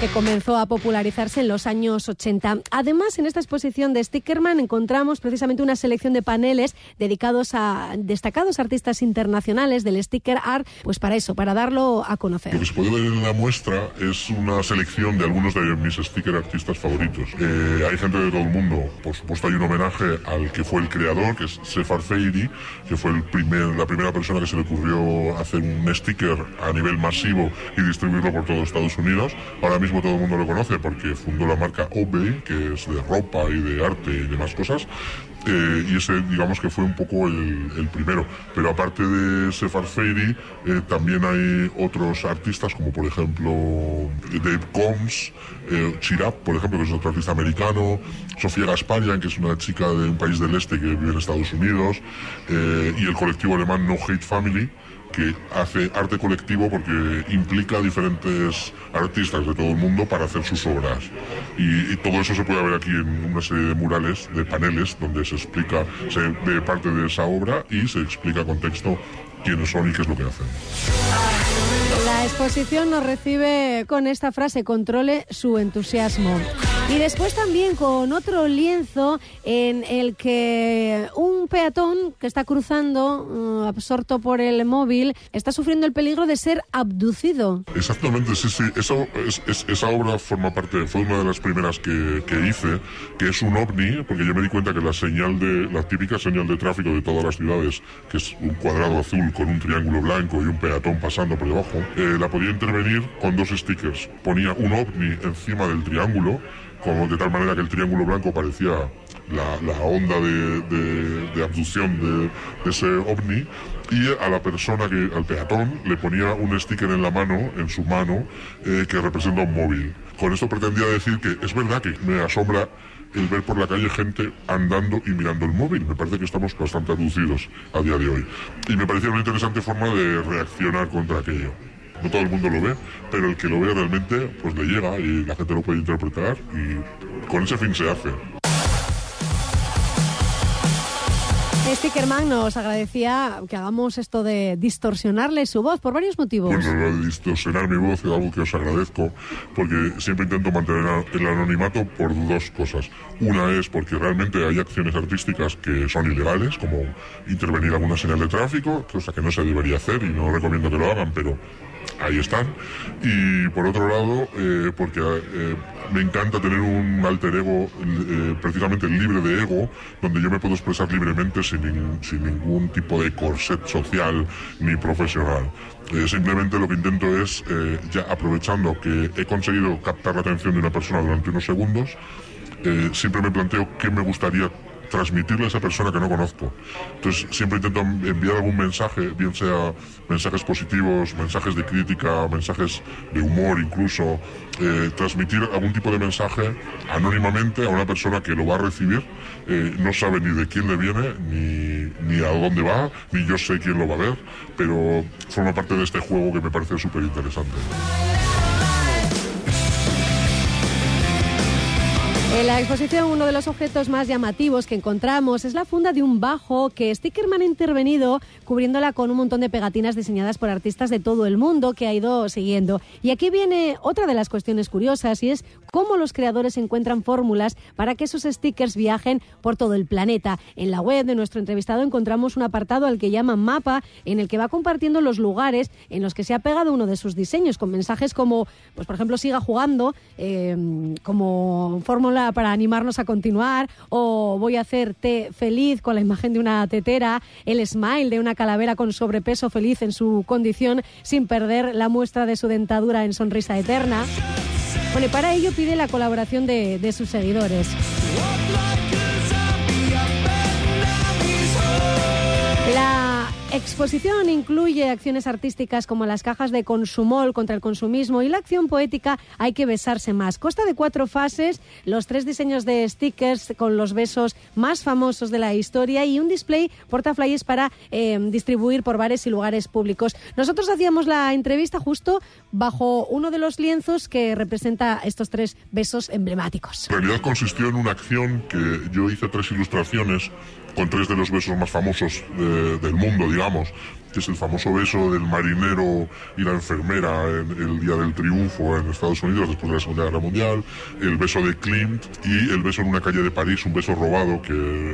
que comenzó a popularizarse en los años 80. Además, en esta exposición de Stickerman encontramos precisamente una selección de paneles dedicados a destacados artistas internacionales del sticker art, pues para eso, para darlo a conocer. Lo que se puede ver en la muestra es una selección de algunos de mis sticker artistas favoritos. Eh, hay gente de todo el mundo. Por supuesto, hay un homenaje al que fue el creador, que es Sefar Feiri, que fue el primer, la primera persona que se le ocurrió hacer un sticker a nivel masivo y distribuirlo por todo Estados Unidos. Ahora mismo todo el mundo lo conoce porque fundó la marca Obey, que es de ropa y de arte y demás cosas. Eh, y ese, digamos que fue un poco el, primero. Pero aparte de Sefar Feiri, eh, también hay otros artistas, como por ejemplo Dave Combs, eh, Chirap, por ejemplo, que es otro artista americano, Sofía Gasparian, que es una chica de un país del este que vive en Estados Unidos, y el colectivo alemán No Hate Family que hace arte colectivo porque implica a diferentes artistas de todo el mundo para hacer sus obras. Y, todo eso se puede ver aquí en una serie de murales, de paneles, donde se explica, se ve parte de esa obra y se explica con texto quiénes son y qué es lo que hacen. La exposición nos recibe con esta frase, controle su entusiasmo. Y después también con otro lienzo en el que un peatón que está cruzando, uh, absorto por el móvil, está sufriendo el peligro de ser abducido. Exactamente, sí, sí. Eso, esa obra forma parte, fue una de las primeras que, que, hice, que es un ovni, porque yo me di cuenta que la señal de, la típica señal de tráfico de todas las ciudades, que es un cuadrado azul con un triángulo blanco y un peatón pasando por debajo, eh, la podía intervenir con dos stickers. Ponía un ovni encima del triángulo como de tal manera que el triángulo blanco parecía la, onda de, abducción de, ese ovni y a la persona que al peatón le ponía un sticker en la mano en su mano eh, que representa un móvil con esto pretendía decir que es verdad que me asombra el ver por la calle gente andando y mirando el móvil. Me parece que estamos bastante abducidos a día de hoy. Y me parecía una interesante forma de reaccionar contra aquello no todo el mundo lo ve, pero el que lo ve realmente pues le llega y la gente lo puede interpretar y con ese fin se hace. Stickerman nos agradecía que hagamos esto de distorsionarle su voz por varios motivos. Bueno, lo de distorsionar mi voz es algo que os agradezco porque siempre intento mantener el anonimato por dos cosas. Una es porque realmente hay acciones artísticas que son ilegales, como intervenir alguna señal de tráfico, cosa que no se debería hacer y no recomiendo que lo hagan, pero ahí están. Y por otro lado, eh, porque eh, me encanta tener un alter ego eh, precisamente libre de ego, donde yo me puedo expresar libremente sin, sin ningún tipo de corset social ni profesional. simplemente lo que intento es, ya aprovechando que he conseguido captar la atención de una persona durante unos segundos, siempre me planteo qué me gustaría transmitirle a esa persona que no conozco. Entonces siempre intento enviar algún mensaje, bien sea mensajes positivos, mensajes de crítica, mensajes de humor incluso, eh, transmitir algún tipo de mensaje anónimamente a una persona que lo va a recibir, eh, no sabe ni de quién le viene, ni, ni a dónde va, ni yo sé quién lo va a ver, pero forma parte de este juego que me parece súper interesante. En la exposición, uno de los objetos más llamativos que encontramos es la funda de un bajo que Stickerman ha intervenido cubriéndola con un montón de pegatinas diseñadas por artistas de todo el mundo que ha ido siguiendo. Y aquí viene otra de las cuestiones curiosas y es cómo los creadores encuentran fórmulas para que esos stickers viajen por todo el planeta. En la web de nuestro entrevistado encontramos un apartado al que llaman mapa en el que va compartiendo los lugares en los que se ha pegado uno de sus diseños con mensajes como, pues por ejemplo, siga jugando, eh, como fórmula para animarnos a continuar, o voy a hacer té feliz con la imagen de una tetera, el smile de una calavera con sobrepeso feliz en su condición sin perder la muestra de su dentadura en sonrisa eterna. Bueno, para ello pide la colaboración de, de sus seguidores. La exposición incluye acciones artísticas como las cajas de consumol contra el consumismo y la acción poética Hay que besarse más. Consta de cuatro fases, los tres diseños de stickers con los besos más famosos de la historia y un display portaflyers para eh, distribuir por bares y lugares públicos. Nosotros hacíamos la entrevista justo bajo uno de los lienzos que representa estos tres besos emblemáticos. En realidad consistió en una acción que yo hice tres ilustraciones con tres de los besos más famosos del mundo, digamos, que es el famoso beso del marinero y la enfermera en el Día del Triunfo en Estados Unidos después de la Segunda Guerra Mundial, el beso de Klimt y el beso en una calle de París, un beso robado que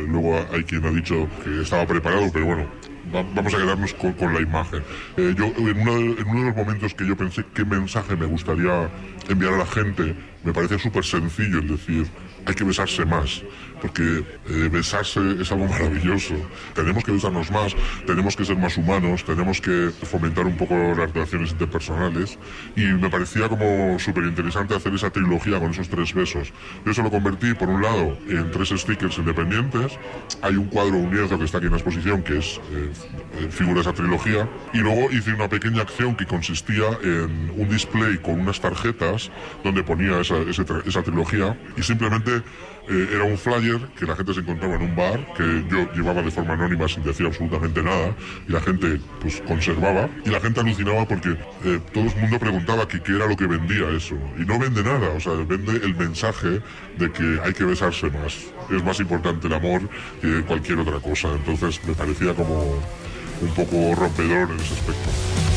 luego hay quien ha dicho que estaba preparado, pero bueno, vamos a quedarnos con, la imagen. Eh, yo, en en uno de los momentos que yo pensé qué mensaje me gustaría enviar a la gente, me parece súper sencillo el decir, hay que besarse más porque eh, besarse es algo maravilloso. Tenemos que besarnos más, tenemos que ser más humanos, tenemos que fomentar un poco las relaciones interpersonales y me parecía como súper interesante hacer esa trilogía con esos tres besos. Yo eso lo convertí, por un lado, en tres stickers independientes. Hay un cuadro, un lienzo que está aquí en la exposición que es eh, figura esa trilogía y luego hice una pequeña acción que consistía en un display con unas tarjetas donde ponía esa, esa trilogía y simplemente eh, era un flyer que la gente se encontraba en un bar, que yo llevaba de forma anónima sin decir absolutamente nada, y la gente pues conservaba, y la gente alucinaba porque eh, todo el mundo preguntaba qué era lo que vendía eso, y no vende nada, o sea, vende el mensaje de que hay que besarse más, es más importante el amor que cualquier otra cosa, entonces me parecía como un poco rompedor en ese aspecto.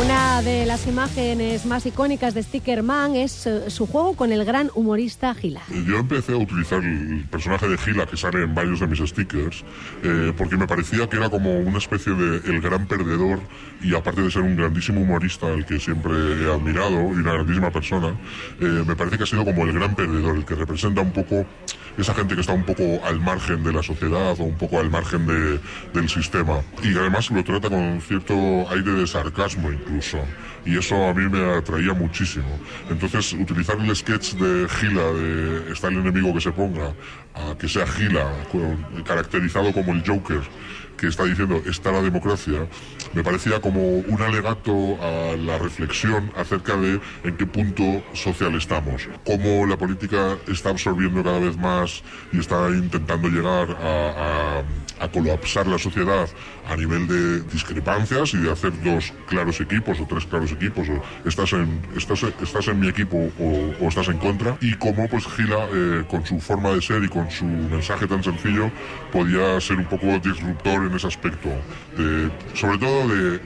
Una de las imágenes más icónicas de Stickerman es eh, su juego con el gran humorista Gila. Yo empecé a utilizar el personaje de Gila que sale en varios de mis stickers eh, porque me parecía que era como una especie de el gran perdedor y aparte de ser un grandísimo humorista al que siempre he admirado y una grandísima persona, eh, me parece que ha sido como el gran perdedor, el que representa un poco esa gente que está un poco al margen de la sociedad o un poco al margen de, del sistema. Y además lo trata con cierto aire de sarcasmo Y eso a mí me atraía muchísimo. Entonces, utilizar el sketch de Gila, de está el enemigo que se ponga, que sea Gila, caracterizado como el Joker, que está diciendo está la democracia, me parecía como un alegato a la reflexión acerca de en qué punto social estamos, cómo la política está absorbiendo cada vez más y está intentando llegar a, a colapsar la sociedad a nivel de discrepancias y de hacer dos claros equipos o tres claros equipos, o estás en, estás, estás en mi equipo o, estás en contra, y cómo pues Gila, eh, con su forma de ser y con su mensaje tan sencillo, podía ser un poco disruptor en ese aspecto, sobre todo de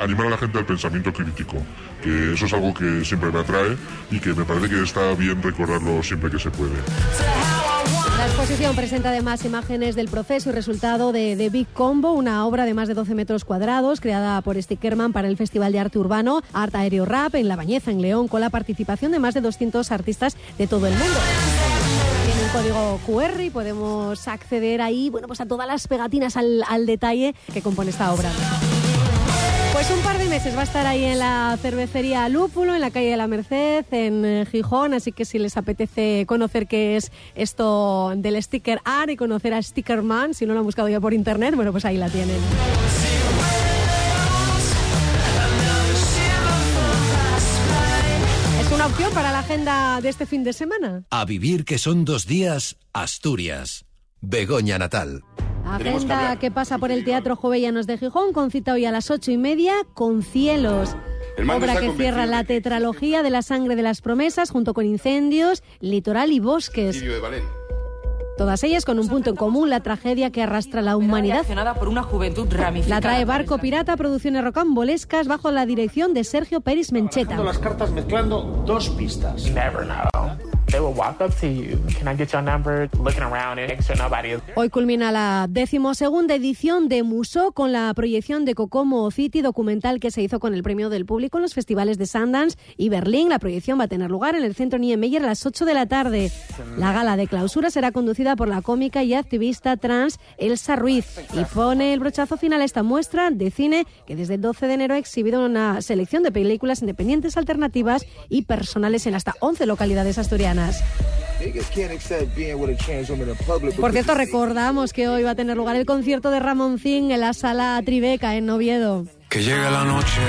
animar a la gente al pensamiento crítico, que eso es algo que siempre me atrae y que me parece que está bien recordarlo siempre que se puede. La exposición presenta además imágenes del proceso y resultado de The Big Combo, una obra de más de 12 metros cuadrados creada por Stickerman para el Festival de Arte Urbano Art Aéreo Rap en La Bañeza, en León, con la participación de más de 200 artistas de todo el mundo. Código QR y podemos acceder ahí bueno, pues a todas las pegatinas al, al detalle que compone esta obra. Pues un par de meses va a estar ahí en la cervecería Lúpulo, en la calle de la Merced, en eh, Gijón, así que si les apetece conocer qué es esto del sticker art y conocer a Stickerman, si no lo han buscado ya por internet, bueno, pues ahí la tienen. Opción para la agenda de este fin de semana. A vivir que son dos días, Asturias. Begoña Natal. Agenda que, pasa por el Teatro Jovellanos de Gijón, con cita hoy a las ocho y media, con Cielos. Obra que cierra la tetralogía de la sangre de las promesas, junto con incendios, litoral y bosques. Todas ellas con un punto en común, la tragedia que arrastra la humanidad. por una juventud la trae Barco Pirata, producciones rocambolescas, bajo la dirección de Sergio Pérez Mencheta. las cartas mezclando dos pistas. Hoy culmina la decimosegunda edición de Muso con la proyección de Kokomo City, documental que se hizo con el premio del público en los festivales de Sundance y Berlín. La proyección va a tener lugar en el centro Niemeyer a las 8 de la tarde. La gala de clausura será conducida por la cómica y activista trans Elsa Ruiz y pone el brochazo final a esta muestra de cine que desde el 12 de enero ha exhibido una selección de películas independientes, alternativas y personales en hasta 11 localidades asturianas. Por cierto, recordamos que hoy va a tener lugar el concierto de Ramón Zing en la sala Tribeca en Oviedo. Que llegue la noche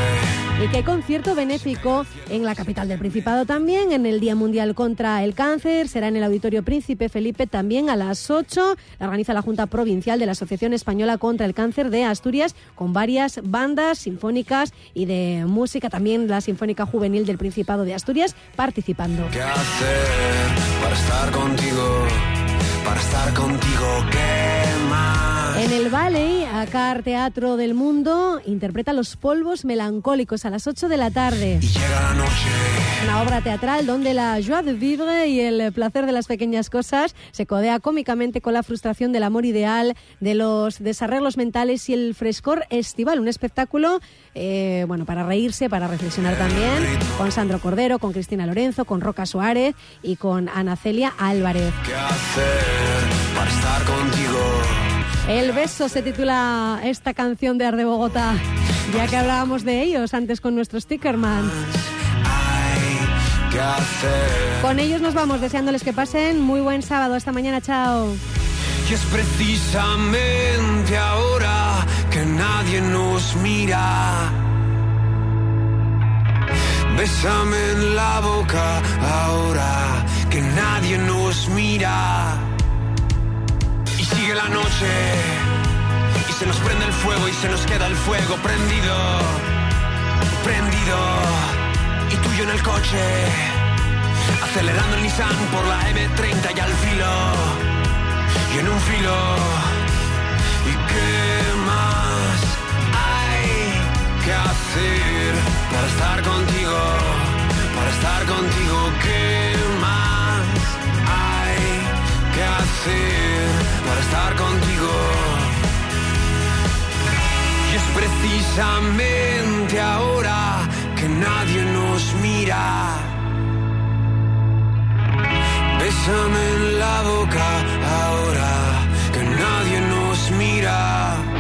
y que hay concierto benéfico en la capital del Principado también, en el Día Mundial contra el Cáncer. Será en el Auditorio Príncipe Felipe también a las 8. La organiza la Junta Provincial de la Asociación Española contra el Cáncer de Asturias, con varias bandas sinfónicas y de música, también la Sinfónica Juvenil del Principado de Asturias, participando. ¿Qué hacer para estar contigo? Para estar contigo, ¿qué? En el Valley, acá Teatro del Mundo, interpreta Los Polvos Melancólicos a las 8 de la tarde. Una obra teatral donde la joie de vivre y el placer de las pequeñas cosas se codea cómicamente con la frustración del amor ideal, de los desarreglos mentales y el frescor estival. Un espectáculo, eh, bueno, para reírse, para reflexionar también, con Sandro Cordero, con Cristina Lorenzo, con Roca Suárez y con Ana Celia Álvarez. ¿Qué hacer para estar contigo? El beso se titula esta canción de Arde Bogotá, ya que hablábamos de ellos antes con nuestro Stickerman. Con ellos nos vamos, deseándoles que pasen muy buen sábado. Hasta mañana, chao. Y es precisamente ahora que nadie nos mira. Bésame en la boca ahora que nadie nos mira sigue la noche. Y se nos prende el fuego y se nos queda el fuego prendido, prendido. Y tuyo en el coche, acelerando el Nissan por la M30 y al filo. Y en un filo. Y qué más hay que hacer para estar contigo, para estar contigo, qué más hay que hacer para estar contigo. Y es precisamente ahora que nadie nos mira. Bésame en la boca ahora que nadie nos mira.